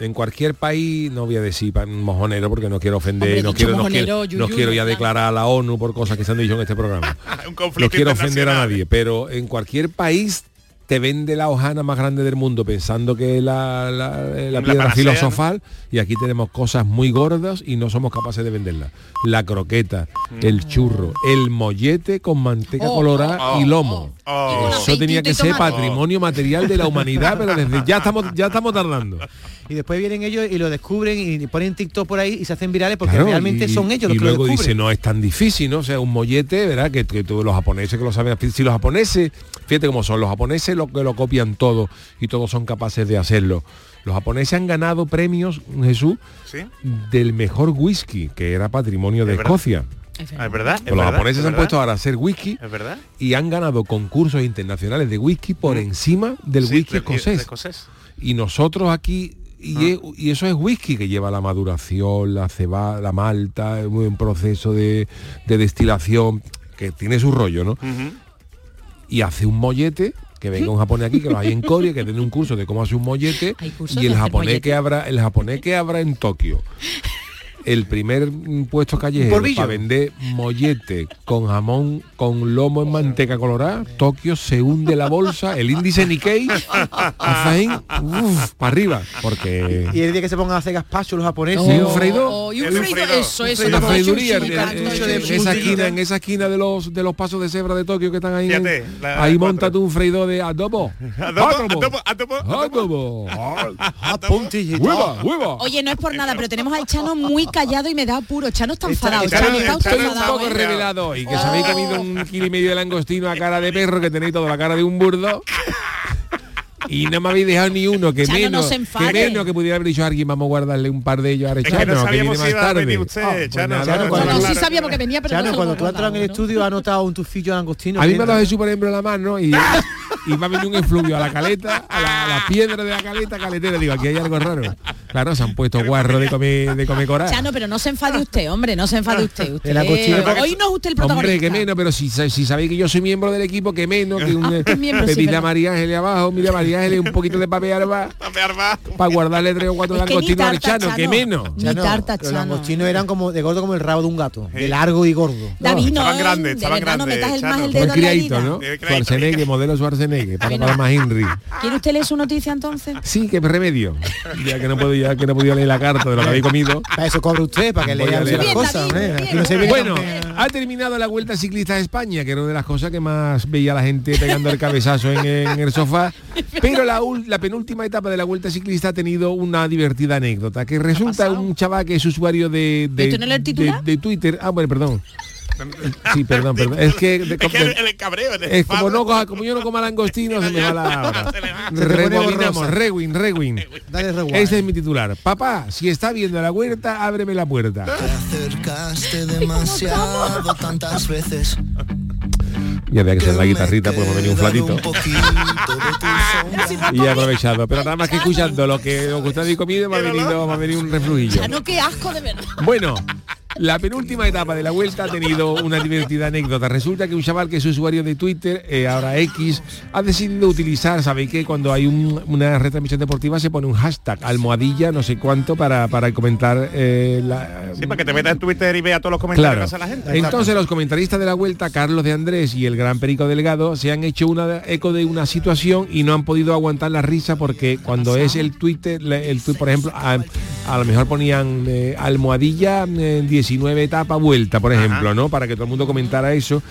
En cualquier país, no voy a decir mojonero porque no quiero ofender, Hombre, no quiero, no mojonero, quiero, yuyu, no quiero ya declarar a la ONU por cosas que se han dicho en este programa. Un no quiero ofender a nadie, pero en cualquier país te vende la hojana más grande del mundo pensando que es la, la, piedra panacea, filosofal y aquí tenemos cosas muy gordas y no somos capaces de venderlas. La croqueta, Mm. el churro, el mollete con manteca Oh, colorada oh, y lomo. Oh. Eso tenía que ser patrimonio material de la humanidad, pero desde ya estamos ya estamos tardando. Y después vienen ellos y lo descubren y ponen TikTok por ahí y se hacen virales porque Claro, realmente y- son ellos y los que luego lo descubren. dice no es tan difícil no o sea un mollete verdad que, que todos los japoneses que lo saben si los japoneses fíjate cómo son los japoneses lo que lo copian todo y todos son capaces de hacerlo los japoneses han ganado premios Jesús ¿Sí? del mejor whisky que era patrimonio de Es. Escocia Ah, ¿Es verdad? ¿Es los verdad? japoneses ¿Es se han verdad? puesto ahora a hacer whisky ¿Es verdad? y han ganado concursos internacionales de whisky por encima del Sí, whisky escocés de escocés. y nosotros aquí y, e- y eso es whisky que lleva la maduración, la cebada, la malta, un proceso de, de destilación que tiene su rollo, ¿no? Y hace un mollete que venga un japonés aquí que lo hay en Corea que tiene un curso de cómo hace un mollete y el hacer japonés mollete. que habrá el japonés que habrá en Tokio el primer puesto callejero para vender mollete con jamón con lomo en manteca colorada, Tokio se hunde la bolsa, el índice Nikkei, para arriba, porque Y el día que se pongan a hacer gazpacho los japoneses. Un freidor. Oh, y un El freidor, freidor. eso, eso. una lo freiduría chuchu, en, cartucho en- de en esa esquina, en esa esquina de los de los pasos de cebra de Tokio que están ahí. en- Fíjate, la- ahí montate un freidor de adobo. Adobo, adobo, adobo, Adobo. Oye, no es por nada, pero tenemos al Chano muy callado y me da apuro. Chano está enfadado. Chano- Chano, está Chano- usted Estoy un poco revelado hoy, que sabéis que ha habido un kilo y medio de langostino a cara de perro, que tenéis toda la cara de un burdo. Y no me habéis dejado ni uno, que Chano, no menos, se que menos que pudiera haber dicho a alguien, vamos a guardarle un par de ellos a que no Arechano, que, sabíamos viene si más tarde. usted, Ah, pues Chano, nada, Chano, cuando- Bueno, sí sabíamos que venía, pero no Chano, cuando tú entras en el ¿no? estudio ha notado un tufillo de langostino. A mí me ha dado ¿no? Jesús, por ejemplo, en la mano y, y va a venir un efluvio a la caleta, a la, a la piedra de la caleta, caletera. Digo, aquí hay algo raro. Claro, se han puesto guarro de comer, de comer coral. Chano, pero no se enfade usted, hombre, no se enfade usted. hoy no es usted el protagonista. Hombre, que menos, pero si, si sabéis que yo soy miembro del equipo, que menos, que un, Ah, sí, a. María Ángeles abajo, mira María Ángeles, un poquito de papel arba para guardarle tres o cuatro langostinos al Chano, que Chano. menos. Chano, tarta, Los Chano. langostinos eran como de gordo como el rabo de un gato. De largo y gordo. David, no, estaban eh, grandes, de estaban verdad, no grandes, metas el, más dedo criadito. ¿no? Schwarzenegger, modelo Schwarzenegger, para, para más Henry. ¿Quiere usted leer su noticia entonces? Sí, que remedio. Ya que no puedo, ya que no podía leer la carta de lo que habéis comido. Para eso cobra usted, para que lea leer. las cosas. Bueno, ha terminado la Vuelta Ciclista de España, que era una de las cosas que más veía la gente pegando el cabezazo en, en el sofá. Pero la, penúltima etapa de la Vuelta Ciclista ha tenido una divertida anécdota, que resulta un chaval que es usuario de, de, de- de Twitter. Ah, bueno, perdón. Sí, perdón, perdón. Es que, de- Es que el, el cabreo. el es como, no, coja- como yo no coma langostino, se me va la hora. Se le va. Se te pone Rebobinamos, borrosa. rewin, rewin. Dale rewind. Ese es mi titular. Papá, si está viendo la huerta, ábreme la puerta. acercaste demasiado tantas veces. Ya vea que sea la guitarrita, pues me venido un flatito. Y he aprovechado. Pero nada más que escuchando lo que os gusta de comida, me ha venido, me ha venido un reflujillo. Chano, qué asco de verdad. Bueno, la penúltima etapa de la vuelta ha tenido una divertida anécdota. Resulta que un chaval que es usuario de Twitter, eh, ahora X, ha decidido utilizar, ¿sabéis que cuando hay un- una retransmisión deportiva se pone un hashtag, almohadilla, no sé cuánto, para, para comentar eh, la... Sí, para que te metas en Twitter y vea todos los comentarios Claro. que hace la gente. Entonces los comentaristas de la vuelta, Carlos de Andrés y el gran Perico Delgado, se han hecho una eco de una situación y no han podido aguantar la risa porque cuando es el Twitter, el tuit, por ejemplo, a, a lo mejor ponían eh, almohadilla eh, 19 etapa vuelta, por ejemplo, ¿no? Para que todo el mundo comentara eso.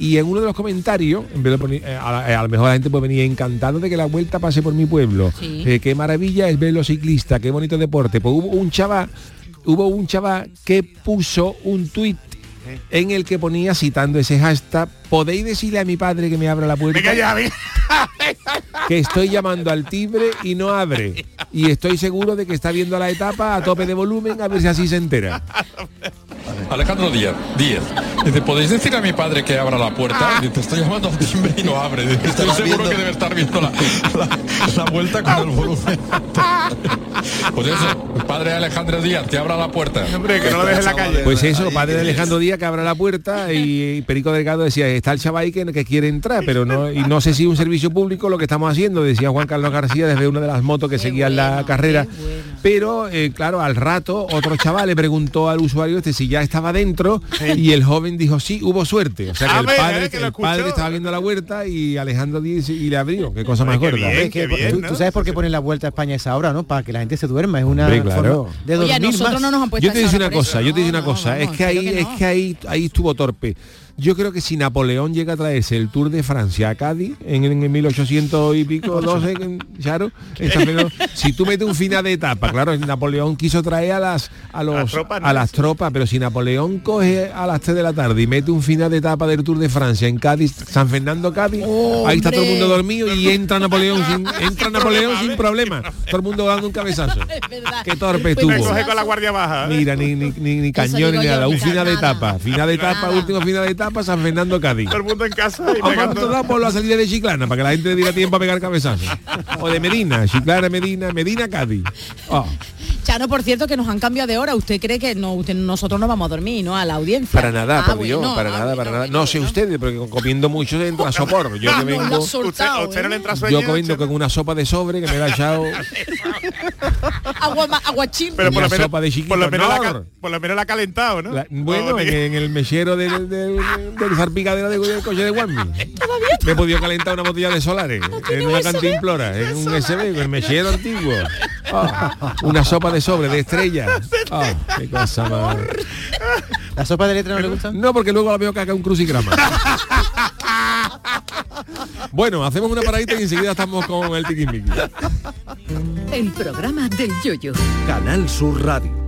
y en uno de los comentarios, en vez de poner- eh, a, la- eh, a lo mejor la gente puede venir encantado de que la vuelta pase por mi pueblo. Sí. Eh, qué maravilla es ver los ciclistas, qué bonito deporte. Pues hubo un chaval, hubo un chaval que puso un tuit en el que ponía citando ese hashtag, podéis decirle a mi padre que me abra la puerta. Venga ya, venga. que estoy llamando al timbre y no abre. Y estoy seguro de que está viendo la etapa a tope de volumen a ver si así se entera. Alejandro Díaz, Díaz. Dice, ¿podéis decir a mi padre que abra la puerta? Dice, estoy llamando al timbre y no abre. Dice, estoy seguro que debe estar viendo la, la- la vuelta con el volumen. Pues eso, el padre de Alejandro Díaz, que abra la puerta. Hombre, que no lo deje en la calle. Pues eso, padre de Alejandro Díaz que abra la puerta y Perico Delgado decía, está el chaval ahí que, que quiere entrar, pero no, y no sé si un servicio público lo que estamos haciendo, decía Juan Carlos García desde una de las motos que seguían la carrera. Pero eh, claro, al rato otro chaval le preguntó al usuario este si ya estaba dentro y el joven dijo sí, hubo suerte. O sea que A el ver, padre, eh, que el padre estaba viendo la huerta y Alejandro Díaz y le abrió. Qué cosa más gorda. ¿eh? ¿tú, sabes por qué ponen la vuelta a España esa hora, ¿no? Para que la gente se duerma. Es una Hombre, claro. forma de dormir más. yo te digo una cosa, yo te digo una cosa, es que ahí que es que ahí ahí estuvo torpe. Yo creo que si Napoleón llega a traerse el Tour de Francia a Cádiz en, en 1800 y pico, 12, en- claro, menos- si tú metes un final de etapa, claro, Napoleón quiso traer a las a los las tropas, ¿no? a las tropas, pero si Napoleón coge a las 3 de la tarde y mete un final de etapa del Tour de Francia en Cádiz, San Fernando Cádiz, ahí está todo el mundo dormido y entra Napoleón sin entra Napoleón sin problema. Todo el mundo dando un cabezazo. Qué torpe Me estuvo. coge con la guardia baja. ¿eh? Mira, ni, ni, ni, ni cañones ni nada, un final de etapa, final de etapa, último final de etapa, San Fernando Cádiz. Todo el mundo en casa y O pegando. por la salida de Chiclana, para que la gente le diga tiempo a pegar cabezazo. O de Medina, Chiclana, Medina, Medina, Cádiz. Oh, Chano, por cierto, que nos han cambiado de hora. ¿Usted cree que no, usted- nosotros no vamos a dormir, ¿no? A la audiencia. para nada, Ah, por bueno, Dios, para nada, para nada. No sé ustedes, porque comiendo mucho entra sopor. Yo que vengo, usted, usted no le entra sueño. yo comiendo con una sopa de sobre que me da echado Agua, aguachín. Pero por una lo menos, sopa de chiquito. por lo menos, la, por lo menos la ha calentado, ¿no? La- bueno, en, en el mechero del, del, del zarpicadero de- del coche de Guami. Me he podido calentar una botella de solares en una cantimplora, en un SB, con el mechero antiguo. Ah, una sopa de sobre, de estrella. Ah, qué cosa más. ¿La sopa de letra no le gusta? No, porque luego la veo caca un crucigrama. Bueno, hacemos una paradita y enseguida estamos con el tiquismiqui. El programa del yoyo. Canal Sur Radio.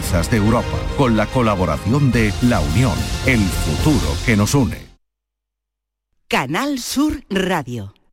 de Europa, con la colaboración de La Unión, el futuro que nos une. Canal Sur Radio.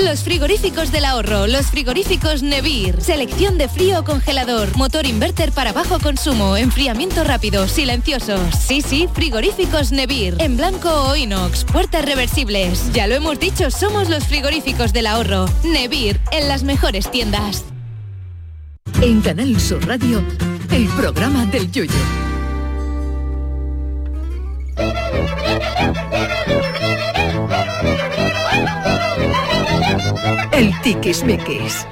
Los frigoríficos del ahorro, los frigoríficos Nevir, selección de frío o congelador, motor inverter para bajo consumo, enfriamiento rápido, silenciosos. Sí, sí, frigoríficos Nevir, en blanco o inox, puertas reversibles. Ya lo hemos dicho, somos los frigoríficos del ahorro. Nevir, en las mejores tiendas. En Canal Sur Radio, el programa del yoyo. El tiquismiquis.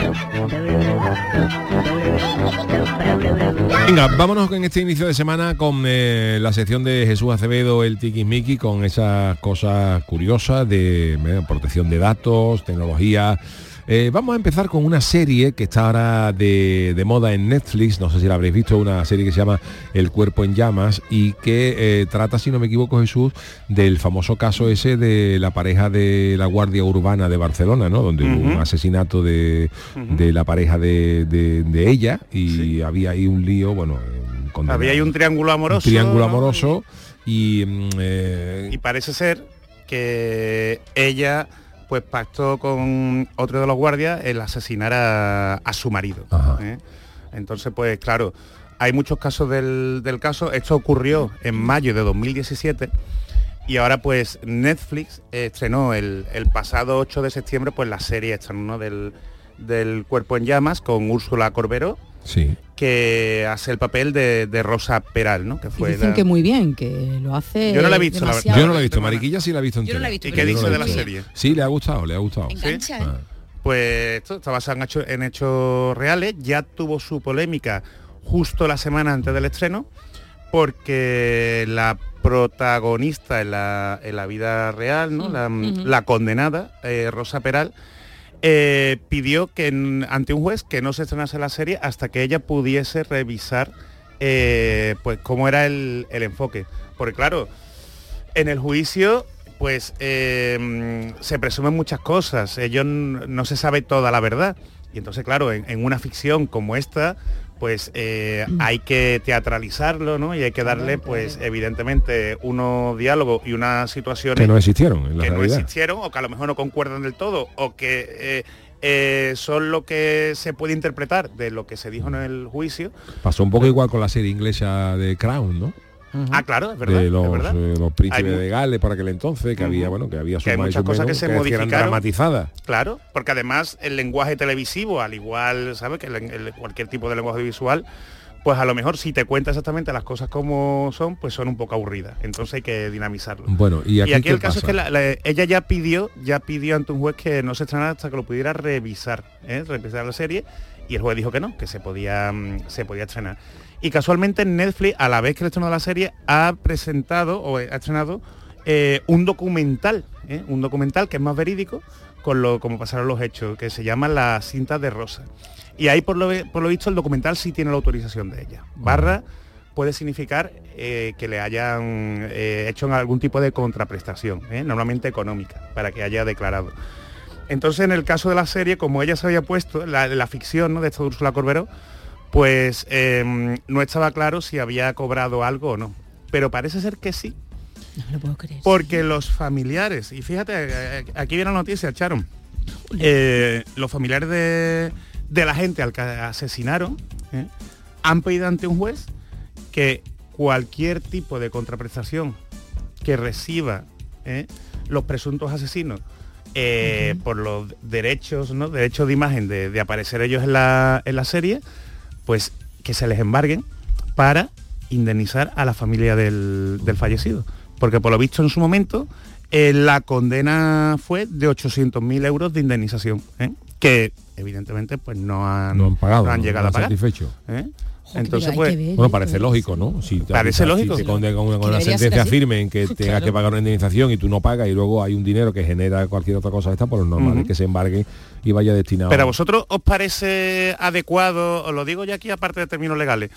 Venga, vámonos en este inicio de semana con eh, la sección de Jesús Acevedo, el Tiquismiqui, con esas cosas curiosas de protección de datos, tecnología, Eh, vamos a empezar con una serie que está ahora de, de moda en Netflix, no sé si la habréis visto, una serie que se llama El cuerpo en llamas y que eh, trata, si no me equivoco Jesús, del famoso caso ese de la pareja de la Guardia Urbana de Barcelona, ¿no? Donde hubo un asesinato de, de la pareja de, de- ella y había ahí un lío, bueno. Había ahí un triángulo amoroso. Un triángulo ¿no? amoroso y... mm, eh, Y parece ser que ella pues pactó con otro de los guardias el asesinar a, a su marido. ¿eh? Entonces, pues claro, hay muchos casos del, del caso. Esto ocurrió en mayo de 2017 y ahora pues Netflix estrenó el, el pasado 8 de septiembre pues la serie esta, ¿no? del, del Cuerpo en Llamas con Úrsula Corberó sí. que hace el papel de, de Rosa Peral, ¿no? Que Y fue dicen la- que muy bien, que lo hace Yo no la he visto, la verdad. Yo no la he visto, Mariquilla sí la ha visto Yo no la he entera. visto, ¿Y qué Yo no dice de la he serie? Sí, le ha gustado, le ha gustado. Engancha, ¿eh? Ah. Pues esto está basado en hechos, en hechos reales, ya tuvo su polémica justo la semana antes del estreno, porque la protagonista en la, en la vida real, ¿no? la, ujú. la condenada, eh, Rosa Peral, eh, pidió que ante un juez que no se estrenase la serie hasta que ella pudiese revisar eh, pues cómo era el, el enfoque. Porque claro, en el juicio pues eh, se presumen muchas cosas, ellos no se sabe toda la verdad. Y entonces, claro, en una ficción como esta, pues eh, hay que teatralizarlo, ¿no? Y hay que darle, pues, evidentemente, unos diálogos y unas situaciones Que no existieron en la que no existieron o que a lo mejor no concuerdan del todo o que eh, eh, son lo que se puede interpretar de lo que se dijo en el juicio. Pasó un poco igual con la serie inglesa de Crown, ¿no? Ah, claro, es verdad. de es los, verdad. eh, los príncipes de Gales por aquel entonces, que había, bueno, que había que hay muchas cosas que se eran modificaron. dramatizadas. Claro, porque además el lenguaje televisivo, al igual, ¿sabes? Que el- el- cualquier tipo de lenguaje visual, pues a lo mejor si te cuenta exactamente las cosas como son, pues son un poco aburridas. Entonces hay que dinamizarlo. Bueno, y aquí, ¿qué el caso pasa? es que la- la- ella ya pidió, ya pidió ante un juez que no se estrenara hasta que lo pudiera revisar, ¿eh? revisar la serie, y el juez dijo que no, que se podía, mm, se podía estrenar. Y casualmente Netflix, a la vez que el estreno de la serie, ha presentado o ha estrenado eh, un documental, ¿eh? un documental que es más verídico, con lo como pasaron los hechos, que se llama La cinta de Rosa. Y ahí por lo, por lo visto el documental sí tiene la autorización de ella. Barra puede significar eh, que le hayan eh, hecho algún tipo de contraprestación, ¿eh? normalmente económica, para que haya declarado. Entonces, en el caso de la serie, como ella se había puesto, la, la ficción ¿no? de esta Úrsula Corberó, pues eh, no estaba claro si había cobrado algo o no. Pero parece ser que sí. Porque los familiares, y fíjate, eh, aquí viene la noticia, Charon. Eh, los familiares de, de la gente al que asesinaron ¿eh? han pedido ante un juez que cualquier tipo de contraprestación que reciba ¿eh? los presuntos asesinos eh, por los derechos, ¿no? derechos de imagen de, de aparecer ellos en la, en la serie, pues que se les embarguen para indemnizar a la familia del, del fallecido. Porque por lo visto en su momento eh, la condena fue de 800.000 euros de indemnización, ¿eh? que evidentemente pues no han, No han pagado, no han no llegado a pagar. satisfecho. ¿eh? Entonces pues ver, Bueno, parece lógico, ¿no? Si te, Parece si lógico. te condenan con una, con sentencia firme en que tengas Claro. que pagar una indemnización y tú no pagas y luego hay un dinero que genera cualquier otra cosa de esta, pues lo normal es que se embargue y vaya destinado. Pero a vosotros os parece adecuado, os lo digo ya aquí aparte de términos legales,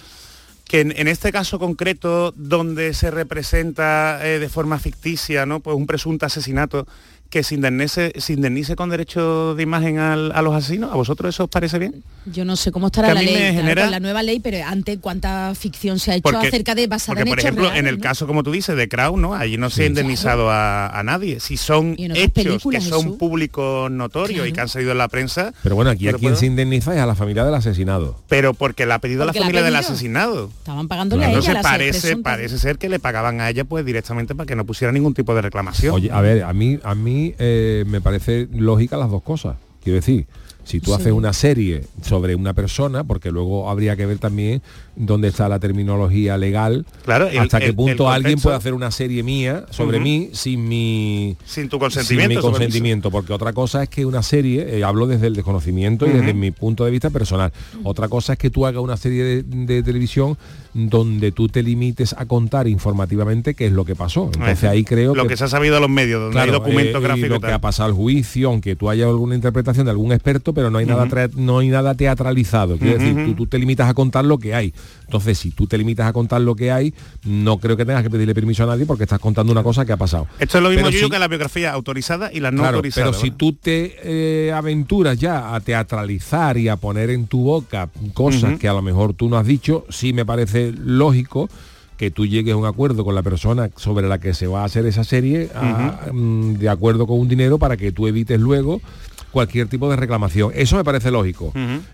que en, en este caso concreto donde se representa eh, de forma ficticia, ¿no? Pues un presunto asesinato que se indemnice, se indemnice con derecho de imagen al- a los asesinos, ¿a vosotros eso os parece bien? Yo no sé cómo estará Que la ley, claro, genera- la nueva ley, pero antes cuánta ficción se ha hecho Porque- acerca de basada Porque, en por hechos ejemplo, en el ¿no? caso, como tú dices, de Crown, ¿no? Allí no se ha indemnizado a, a nadie. Si son hechos que son Jesús. públicos notorios y que han salido en la prensa, Pero bueno, aquí a ¿Pero quien se indemniza es a la familia del asesinado. pero porque la ha pedido Porque la familia del asesinado. Estaban pagándole a ella Entonces parece, parece ser que le pagaban a ella pues directamente para que no pusiera ningún tipo de reclamación. Oye, a ver, a mí, a mí eh, me parece lógica las dos cosas. Quiero decir, Si tú haces una serie sobre una persona, porque luego habría que ver también dónde está la terminología legal, Claro, el- hasta qué punto el alguien contexto- puede hacer una serie mía sobre mí sin mi Sin tu sin consentimiento. mi sobre- consentimiento, porque otra cosa es que una serie, eh, hablo desde el desconocimiento y desde mi punto de vista personal, otra cosa es que tú hagas una serie de, de televisión donde tú te limites a contar informativamente qué es lo que pasó. Entonces Ajá. ahí creo Lo que se ha sabido a los medios, donde hay documentos eh, gráficos lo tal. que ha pasado al juicio, aunque tú hayas alguna interpretación de algún experto, pero no hay nada no hay nada teatralizado. Quiero decir, tú, tú te limitas a contar lo que hay. Entonces, si tú te limitas a contar lo que hay, no creo que tengas que pedirle permiso a nadie porque estás contando una cosa que ha pasado. Esto es lo mismo si- que la biografía autorizada y la no Claro, autorizada. pero si tú te eh, aventuras ya a teatralizar y a poner en tu boca cosas que a lo mejor tú no has dicho, sí me parece lógico que tú llegues a un acuerdo con la persona sobre la que se va a hacer esa serie a- mm, de acuerdo con un dinero para que tú evites luego cualquier tipo de reclamación. Eso me parece lógico.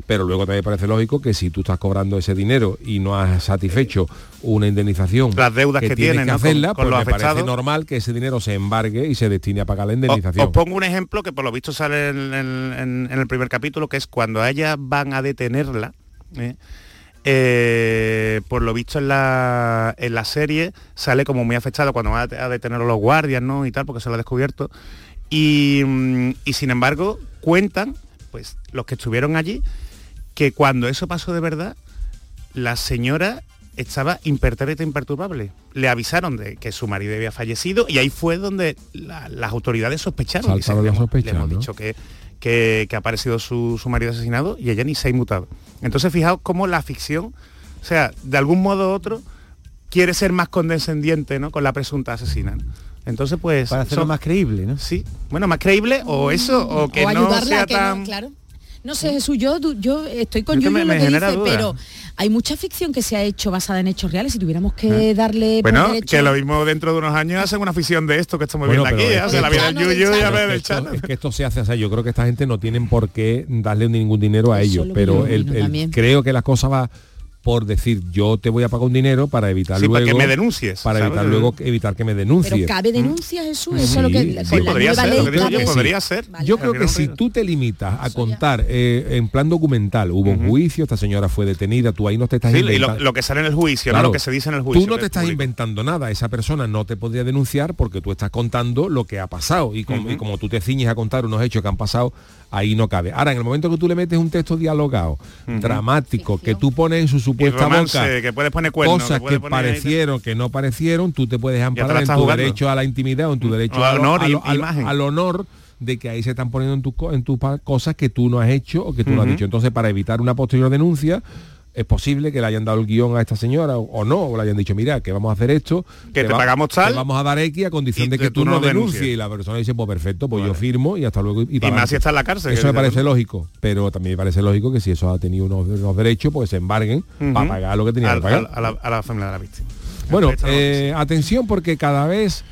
Pero luego también me parece lógico que si tú estás cobrando ese dinero y no has satisfecho una indemnización Las deudas que tienes tienen, que ¿no? con- hacerla, con pues los me parece normal que ese dinero se embargue y se destine a pagar la O- indemnización. Os pongo un ejemplo que por lo visto sale en, en- en- en el primer capítulo, que es cuando a ella van a detenerla. ¿eh? Eh, por lo visto en la, en la serie sale como muy afectado cuando van a, a detener a los guardias ¿no? y tal, porque se lo ha descubierto. Y, mm, y sin embargo cuentan, pues los que estuvieron allí, que cuando eso pasó de verdad, la señora estaba impertérrita e imperturbable. Le avisaron de que su marido había fallecido y ahí fue donde la- las autoridades sospecharon. Dicen, le, hemos, dicho que, que, que ha aparecido su, su marido asesinado y ella ni se ha inmutado. Entonces fijaos cómo la ficción, o sea, de algún modo u otro, quiere ser más condescendiente ¿no? con la presunta asesina. ¿no? Entonces, pues... Para hacerlo son- más creíble, ¿no? Sí, bueno, más creíble o eso, o que o no sea a que no, tan... claro. No sé, Jesús, yo, yo estoy con Es que Yuyu me- en lo que genera dice, duda. pero hay mucha ficción que se ha hecho basada en hechos reales. Si tuviéramos que darle por Bueno, derecho- que lo mismo dentro de unos años hacen una ficción de esto que estamos Bueno, viendo aquí, es hace que- la vida del Yuyu y a Chano. ver es, del Chano. es que esto se hace, o sea, yo creo que esta gente no tienen por qué darle ningún dinero a Eso ellos, pero yo el- el- creo que la cosa va por decir yo te voy a pagar un dinero para evitar Sí, para luego que me denuncies, para ¿sabes? evitar luego que- evitar que me denuncie Pero cabe denuncia, Jesús, eso es lo Sí, que sí, podría ser, ley lo que digo yo, cabe- podría ser. Yo Al creo que si tú te limitas a contar eh, en plan documental, hubo un juicio, esta señora fue detenida, tú ahí no te estás Sí, y lo, inventando. lo que sale en el juicio, no lo que se dice en el juicio. Tú no te es estás público. inventando nada, esa persona no te podría denunciar porque tú estás contando lo que ha pasado y, y como tú te ciñes a contar unos hechos que han pasado, ahí no cabe. Ahora, en el momento que tú le metes un texto dialogado, dramático, que tú pones en su supuesta romance, boca que puedes poner cuernos, cosas que puedes que poner ahí- parecieron, que no parecieron, tú te puedes amparar en tu jugando. derecho a la intimidad o en tu derecho O a al lo- honor a y- lo- al- imagen. al honor de que ahí se están poniendo en tus en cosas que tú no has hecho o que tú no has dicho. Entonces, para evitar una posterior denuncia, es posible que le hayan dado el guion a esta señora o, no, o le hayan dicho, mira, que vamos a hacer esto, Que te va- pagamos tal, te vamos a dar X a condición de que tú, tú no denuncies. Y la persona dice, pues perfecto, pues yo firmo y hasta luego. Y, Y más si está en la cárcel. Eso me parece lógico, pero también me parece lógico que si eso ha tenido unos, unos derechos, pues se embarguen para pagar lo que tenía que pagar. a, la, a la familia de la víctima. Bueno, eh, atención porque cada vez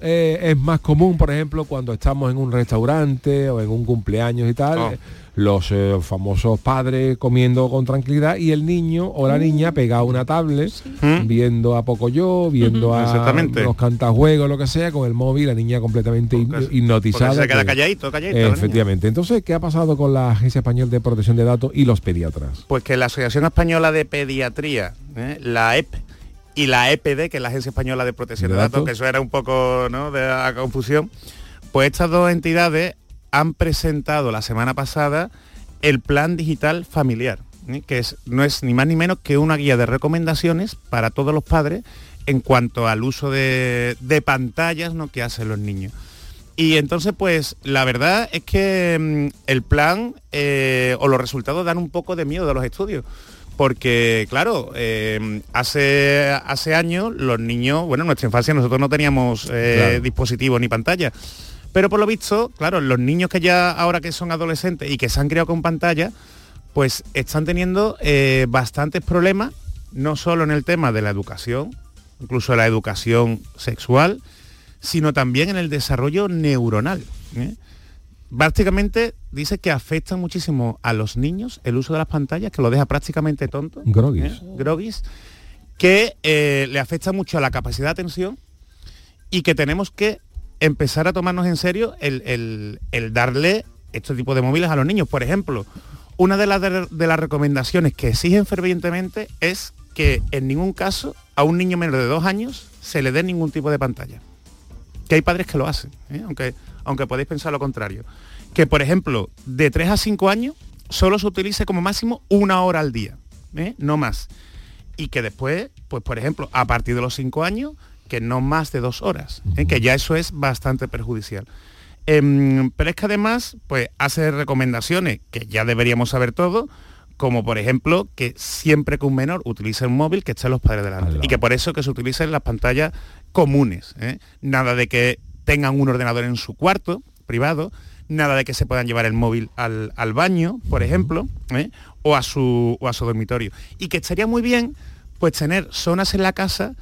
eh, es más común, por ejemplo, cuando estamos en un restaurante o en un cumpleaños y tal, Oh. Los eh, famosos padres comiendo con tranquilidad y el niño o la niña pegado a una tablet, ¿Mm? viendo a poco yo, viendo a Exactamente. los cantajuegos, lo que sea, con el móvil, la niña completamente Porque- hipnotizada. porque se queda que- calladito, calladito. Efectivamente. Entonces, ¿qué ha pasado con la Agencia Española de Protección de Datos y los pediatras? Pues que la Asociación Española de Pediatría, ¿eh? la EP y la EPD, que es la Agencia Española de Protección De de, Datos, datos. que eso era un poco ¿no? de la confusión, pues estas dos entidades han presentado la semana pasada el Plan Digital Familiar, ¿eh? que es, no es ni más ni menos que una guía de recomendaciones para todos los padres en cuanto al uso de, de pantallas ¿no? que hacen los niños. Y entonces, pues, la verdad es que mm, el plan eh, o los resultados dan un poco de miedo de los estudios. Porque, claro, eh, hace, hace años los niños, bueno, en nuestra infancia nosotros no teníamos eh, Claro. dispositivos ni pantalla. Pero por lo visto, claro, los niños que ya ahora que son adolescentes y que se han criado con pantalla, pues están teniendo eh, bastantes problemas, no solo en el tema de la educación, incluso la educación sexual, sino también en el desarrollo neuronal. ¿eh? Básicamente dice que afecta muchísimo a los niños el uso de las pantallas, que lo deja prácticamente tonto. Groguis. ¿eh? Groguis, que eh, le afecta mucho a la capacidad de atención y que tenemos que empezar a tomarnos en serio el, el- darle este tipo de móviles a los niños. Por ejemplo, una de las, de las recomendaciones que exigen fervientemente es que en ningún caso a un niño menor de dos años se le dé ningún tipo de pantalla. Que hay padres que lo hacen, ¿eh? aunque, aunque podéis pensar lo contrario. Que, por ejemplo, de 3 a 5 años solo se utilice como máximo una hora al día, ¿eh? no más. Y que después, pues por ejemplo, a partir de los 5 años, que no más de dos horas, ¿eh? que ya eso es bastante perjudicial. Em, pero es que además, pues hace recomendaciones que ya deberíamos saber todo, como por ejemplo que siempre que un menor utilice un móvil que estén los padres delante y que por eso que se utilicen las pantallas comunes. ¿eh? Nada de que tengan un ordenador en su cuarto privado, nada de que se puedan llevar el móvil al, baño, por ejemplo, ¿eh? o, a su, a su dormitorio. Y que estaría muy bien pues tener zonas en la casa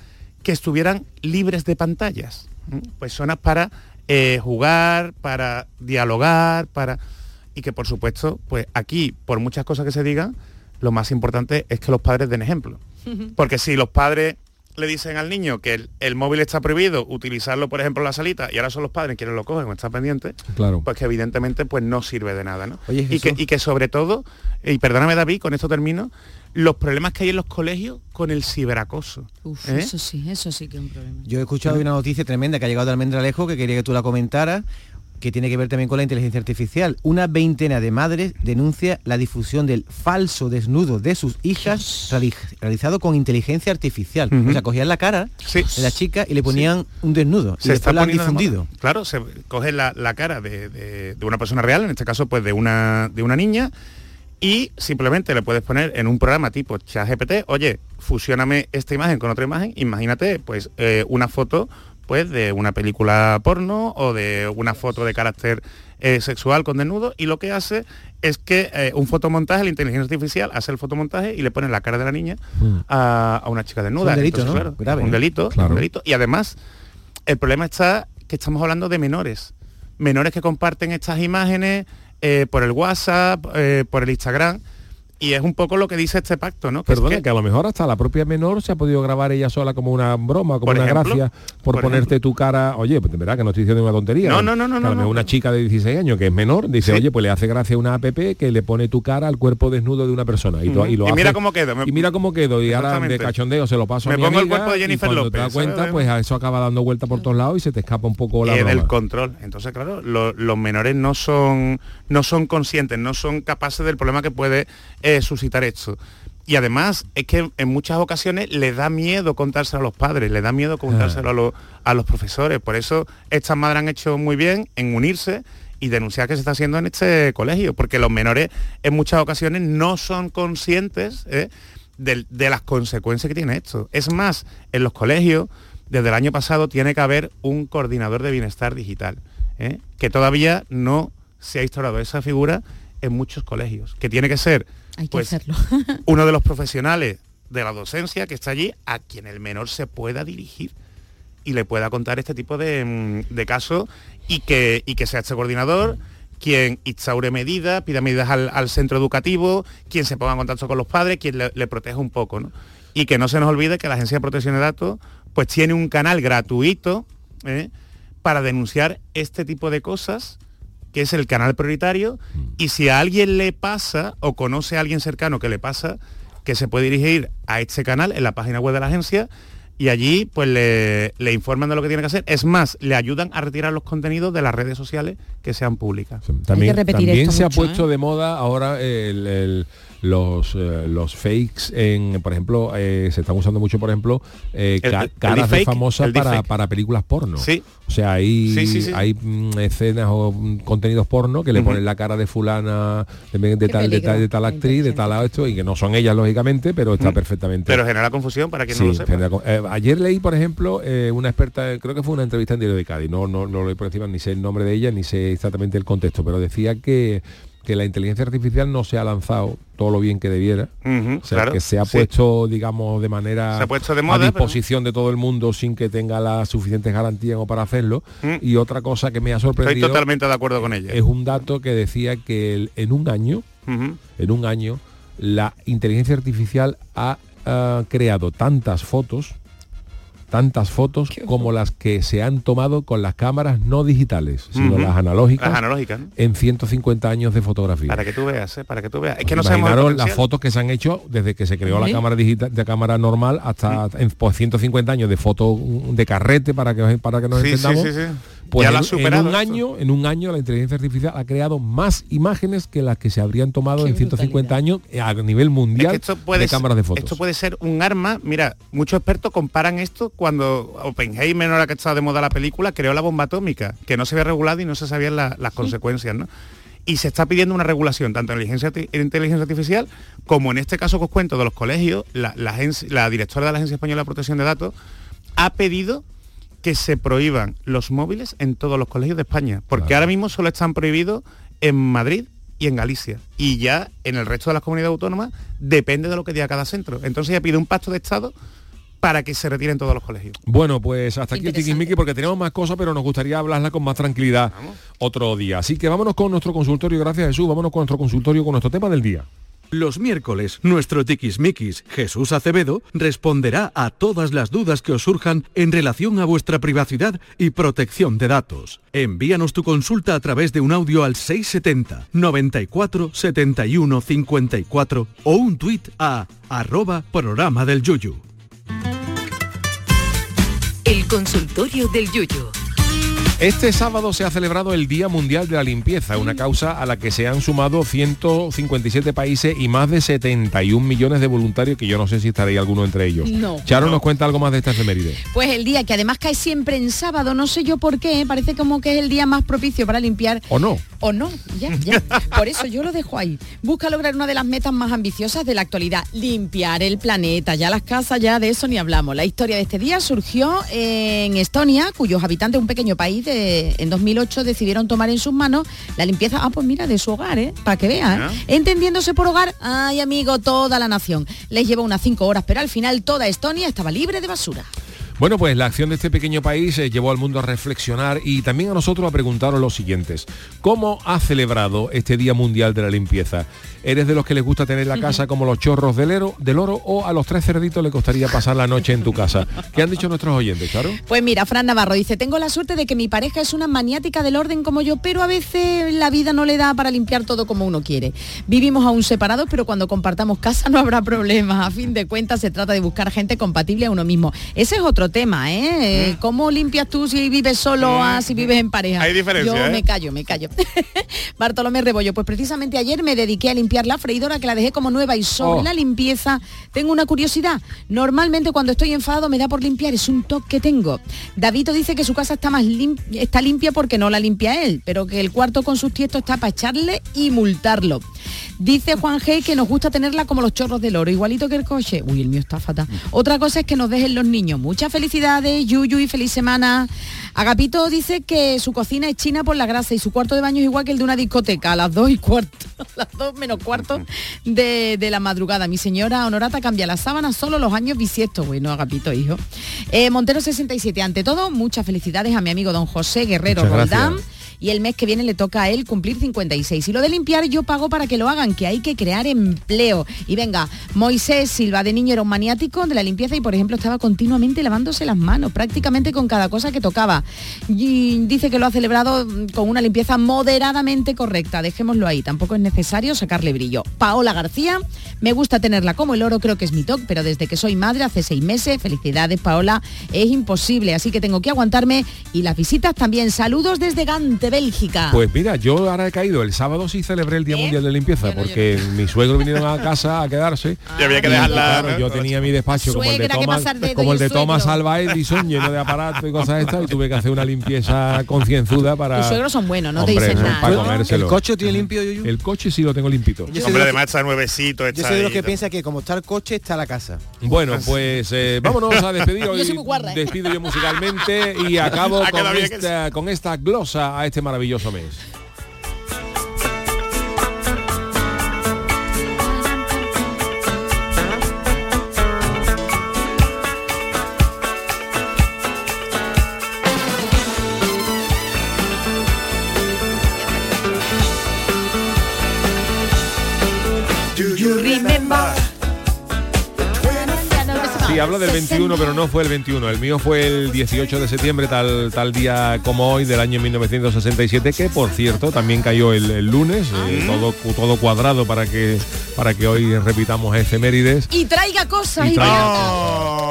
que estuvieran libres de pantallas. ¿eh? Pues zonas para jugar, para dialogar, para y que por supuesto, pues aquí, por muchas cosas que se digan, lo más importante es que los padres den ejemplo. Porque si los padres le dicen al niño que el, móvil está prohibido, utilizarlo, por ejemplo, en la salita, y ahora son los padres quienes lo cogen o están pendientes, claro. pues que evidentemente pues no sirve de nada. ¿no? y, que, y que sobre todo, y perdóname David, con esto termino, los problemas que hay en los colegios con el ciberacoso. Uf, ¿eh? Eso sí, eso sí que es un problema. Yo he escuchado una noticia tremenda que ha llegado de Almendralejo que quería que tú la comentaras que tiene que ver también con la inteligencia artificial. Una veintena de madres denuncia la difusión del falso desnudo de sus hijas realizado con inteligencia artificial. O sea, cogían la cara de la chica y le ponían un desnudo. Se y está la han difundido. Claro, se coge la, cara de, una persona real, en este caso pues de una, de una niña, y simplemente le puedes poner en un programa tipo ChatGPT, oye, fusioname esta imagen con otra imagen, imagínate pues eh, una foto pues de una película porno o de una foto de carácter eh, sexual con desnudo y lo que hace es que eh, un fotomontaje, la inteligencia artificial hace el fotomontaje y le pone la cara de la niña mm. a, una chica desnuda. un delito, ¿no? un delito, un delito. Y además, el problema está que estamos hablando de menores. Menores que comparten estas imágenes eh, por el WhatsApp, por el Instagram y es un poco lo que dice este pacto, ¿no? Que Perdona, que, a lo mejor hasta la propia menor se ha podido grabar ella sola como una broma, como una gracia, por, ponerte tu cara, oye, pues verdad que no estoy diciendo una tontería. No, no, no, no. no, una chica de 16 años que es menor, dice, oye, pues le hace gracia una app que le pone tu cara al cuerpo desnudo de una persona. Y, y, lo y mira cómo quedo. y mira cómo quedo. Y ahora de cachondeo se lo paso me a mi pongo el cuerpo de Jennifer y López. te das cuenta, pues a eso acaba dando vuelta por todos lados y se te escapa un poco la y el control. Entonces, claro, los menores no son, no son conscientes, no son capaces del problema que puede eh, suscitar esto. Y además es que en muchas ocasiones le da miedo contárselo a los padres, le da miedo contárselo a, los, profesores. Por eso estas madres han hecho muy bien en unirse y denunciar que se está haciendo en este colegio, porque los menores en muchas ocasiones no son conscientes ¿eh? de, las consecuencias que tiene esto. Es más, en los colegios, desde el año pasado, tiene que haber un coordinador de bienestar digital, ¿eh? que todavía no se ha instaurado esa figura en muchos colegios, que tiene que ser pues, uno de los profesionales de la docencia que está allí a quien el menor se pueda dirigir y le pueda contar este tipo de, mm, casos y que, y que sea este coordinador quien instaure medidas, pida medidas al, centro educativo, quien se ponga en contacto con los padres, quien le, proteja un poco. ¿no? Y que no se nos olvide que la Agencia de Protección de Datos pues tiene un canal gratuito ¿eh? para denunciar este tipo de cosas que es el canal prioritario, y si a alguien le pasa o conoce a alguien cercano que le pasa, que se puede dirigir a este canal en la página web de la agencia y allí pues le, informan de lo que tiene que hacer. Es más, le ayudan a retirar los contenidos de las redes sociales que sean públicas. También, se ha puesto ¿eh? de moda ahora el los, eh, los fakes en, por ejemplo, eh, se están usando mucho, por ejemplo, eh, caras famosas para, para, películas porno. Sí. O sea, hay, hay mm, escenas o mm, contenidos porno que le ponen la cara de fulana, de, tal, de, tal, actriz, de tal esto, y que no son ellas, lógicamente, pero está perfectamente. Pero genera confusión para quien no lo sepa. ayer leí, por ejemplo, una experta, creo que fue una entrevista en Diario de Cádiz, no, no, no lo por encima, ni sé el nombre de ella, ni sé exactamente el contexto, pero decía que que la inteligencia artificial no se ha lanzado todo lo bien que debiera, o sea, que se ha puesto, digamos, de manera a disposición de todo el mundo sin que tenga las suficientes garantías para hacerlo. Mm. Y otra cosa que me ha sorprendido... Estoy totalmente de acuerdo con ella. Es un dato que decía que en un año, en un año, la inteligencia artificial ha creado tantas fotos tantas fotos como las que se han tomado con las cámaras no digitales, sino las analógicas, Las analógicas, ¿no? en 150 años de fotografía. Para que tú veas, ¿eh? para que tú veas. Es que no Imaginaros las fotos que se han hecho desde que se creó la cámara digital, de cámara normal hasta en, pues, 150 años de foto de carrete para que para que nos Sí, sí, entendamos. Pues Ya en, lo ha en superado un año, en un año la inteligencia artificial ha creado más imágenes que las que se habrían tomado en 150 años a nivel Es mundial que esto puede, de cámaras de fotos. esto puede ser un arma. Mira, muchos expertos comparan esto cuando Oppenheimer, ahora que está de moda la película, creó la bomba atómica, que no se había regulado y no se sabían la- las consecuencias, ¿no? Y se está pidiendo una regulación, tanto en inteligencia, en inteligencia artificial como en este caso que os cuento de los colegios, la, la agencia- la directora de la Agencia Española de Protección de Datos ha pedido que se prohíban los móviles en todos los colegios de España, porque ahora mismo solo están prohibidos en Madrid y en Galicia. Y ya en el resto de las comunidades autónomas depende de lo que diga cada centro. Entonces ya pide un pacto de Estado para que se retiren todos los colegios. Bueno, pues hasta aquí el tiquismiqui porque tenemos más cosas, pero nos gustaría hablarla con más tranquilidad otro día. Así que vámonos con nuestro consultorio, gracias Jesús, vámonos con nuestro consultorio, con nuestro tema del día. Los miércoles, nuestro tiquismiquis, Jesús Acevedo, responderá a todas las dudas que os surjan en relación a vuestra privacidad y protección de datos. Envíanos tu consulta a través de un audio al 670 94 71 54 o un tuit a arroba programa del yuyu. El consultorio del Yuyu. Este sábado se ha celebrado el Día Mundial de la Limpieza, una causa a la que se han sumado 157 países y más de 71 millones de voluntarios, que yo no sé si estaréis alguno entre ellos. No. Charo No. nos cuenta algo más de esta efeméride. Pues el día que además cae siempre en sábado, no sé yo por qué, parece como que es el día más propicio para limpiar. ¿O no? O no, ya, ya. Por eso yo lo dejo ahí. Busca lograr una de las metas más ambiciosas de la actualidad, limpiar el planeta. Ya las casas, ya de eso ni hablamos. La historia de este día surgió en Estonia, cuyos habitantes, un pequeño país, en 2008 decidieron tomar en sus manos la limpieza, ah, pues mira, de su hogar, ¿eh? Para que vean. ¿eh? Entendiéndose por hogar, ay amigo, toda la nación. Les llevó unas cinco horas, pero al final toda Estonia estaba libre de basura. Bueno, pues la acción de este pequeño país eh, llevó al mundo a reflexionar y también a nosotros a preguntaros los siguientes. ¿Cómo ha celebrado este Día Mundial de la Limpieza? ¿Eres de los que les gusta tener la casa como los chorros del oro, del oro o a los tres cerditos le costaría pasar la noche en tu casa? ¿Qué han dicho nuestros oyentes, Charo? Pues mira, Fran Navarro dice, tengo la suerte de que mi pareja es una maniática del orden como yo, pero a veces la vida no le da para limpiar todo como uno quiere. Vivimos aún separados, pero cuando compartamos casa no habrá problemas. A fin de cuentas se trata de buscar gente compatible a uno mismo. Ese es otro tema, ¿eh? ¿Cómo limpias tú si vives solo a si vives en pareja? Hay diferencia, Yo ¿eh? me callo, me callo. Bartolomé Rebollo, pues precisamente ayer me dediqué a limpiar la freidora que la dejé como nueva y sobre Oh. la limpieza tengo una curiosidad. Normalmente cuando estoy enfadado me da por limpiar, es un toque que tengo. David dice que su casa está más lim- está limpia porque no la limpia él, pero que el cuarto con sus tiestos está para echarle y multarlo. Dice Juan G que nos gusta tenerla como los chorros del oro, igualito que el coche. Uy, el mío está fatal. Otra cosa es que nos dejen los niños. Muchas felicidades, Yuyu y feliz semana. Agapito dice que su cocina es china por la grasa y su cuarto de baño es igual que el de una discoteca, a las dos y cuarto, a las dos menos cuarto de, de la madrugada. Mi señora Honorata cambia las sábanas solo los años bisiestos. Bueno, Agapito, hijo. Eh, Montero 67, ante todo, muchas felicidades a mi amigo don José Guerrero Muchas gracias. Y el mes que viene le toca a él cumplir 56. Y lo de limpiar yo pago para que lo hagan, que hay que crear empleo. Y venga, Moisés Silva de niño era un maniático de la limpieza y por ejemplo estaba continuamente lavándose las manos, prácticamente con cada cosa que tocaba. Y dice que lo ha celebrado mm, con una limpieza moderadamente correcta. Dejémoslo ahí, tampoco es necesario sacarle brillo. Paola García, me gusta tenerla como el oro, creo que es mi toque, pero desde que soy madre hace seis meses, felicidades Paola, es imposible, así que tengo que aguantarme y las visitas también. Saludos desde Gante, Bélgica. Pues mira, yo ahora he caído, el sábado sí celebré el Día ¿Eh? Mundial de Limpieza, porque mis suegros vinieron a casa a quedarse. Y había que dejarla, claro, ¿no? yo tenía mi despacho como el de Thomas, como y el de Thomas. Alva Edison, lleno de aparatos y cosas estas, y tuve que hacer una limpieza concienzuda para... Tus suegros son buenos, no te Hombre, dicen eso es nada. para ¿no? comérselo. ¿El coche tiene limpio? El coche sí lo tengo limpito. Yo soy Hombre, de los además está nuevecito, Yo está soy de los que ¿no? piensa que como está el coche, está la casa. Bueno, pues eh, vámonos a despedir. Yo Hoy soy muy guarra, ¿eh? Despido yo musicalmente y acabo con esta, con esta glosa a este maravilloso mes. Sí, habla del 21, pero no fue el 21. El mío fue el 18 de septiembre, tal, tal día como hoy, del año 1967, que por cierto también cayó el, el lunes, eh, todo, todo cuadrado para que, para que hoy repitamos efemérides. Y traiga cosas. Y Y traiga- Oh.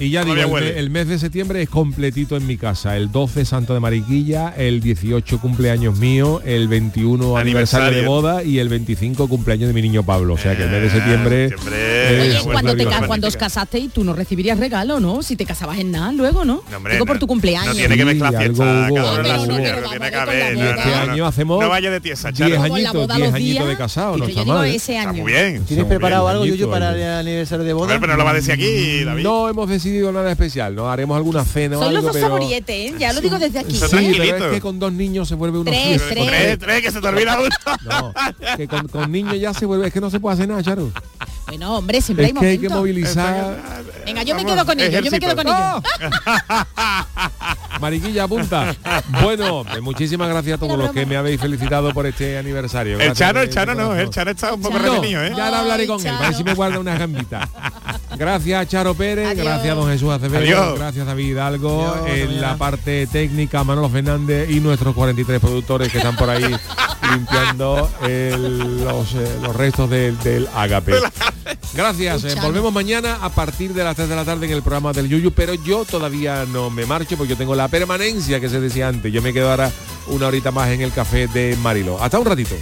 Y ya digo, el, el mes de septiembre es completito en mi casa. El 12 Santo de Mariquilla, el 18 cumpleaños mío, el 21 aniversario, de Aniversario. boda y el 25 cumpleaños de mi niño Pablo. O sea que el mes de Eh, septiembre... Oye, es cuando, te, cuando os casaste y tú no recibirías regalo, ¿no? Si te casabas en nada luego, ¿no? No, hombre, Digo por tu cumpleaños. No tiene que mezclar Sí, fiesta, algo cada no tiene que haber. Este año hacemos No vaya de tiesa, 10 Charo. Como la añitos, boda 10 los añitos de casado, no yo está digo mal. ese Está año. muy bien. ¿Tienes Son preparado algo, Yuyu, para el aniversario de boda? Pero no lo va a decir aquí, David. No hemos decidido nada especial, no haremos alguna cena o Soy los algo, dos pero... saborietes, ¿eh? Ya lo digo desde aquí. Sí, pero tranquilito. es que con dos niños se vuelve uno Tres, tres. Tres, tres, que se te olvida uno. No, que con, con niños ya se vuelve, es que no se puede hacer nada, Charo. Bueno, hombre, siempre Es hay que hay que momentos. movilizar. Venga, yo me quedo con ellos, yo me quedo con ellos. Mariquilla, apunta. Bueno, muchísimas gracias a todos los que me habéis felicitado por este aniversario. El Gracias Chano, el Chano no, el Chano está un poco No, retenido, ¿eh? ya ahora hablaré con él, a ver si me guarda unas gambitas. Gracias Charo Pérez, gracias don Jesús Acevedo, Adiós. gracias David Hidalgo, Adiós, en la parte técnica Manolo Fernández y nuestros 43 productores que están por ahí limpiando el- los, eh, los restos del, del agape. Gracias, eh, volvemos mañana a partir de las 3 de la tarde en el programa del Yuyu, pero yo todavía no me marcho porque yo tengo la permanencia que se decía antes. Yo me quedo ahora una horita más en el café de Marilo. Hasta un ratito.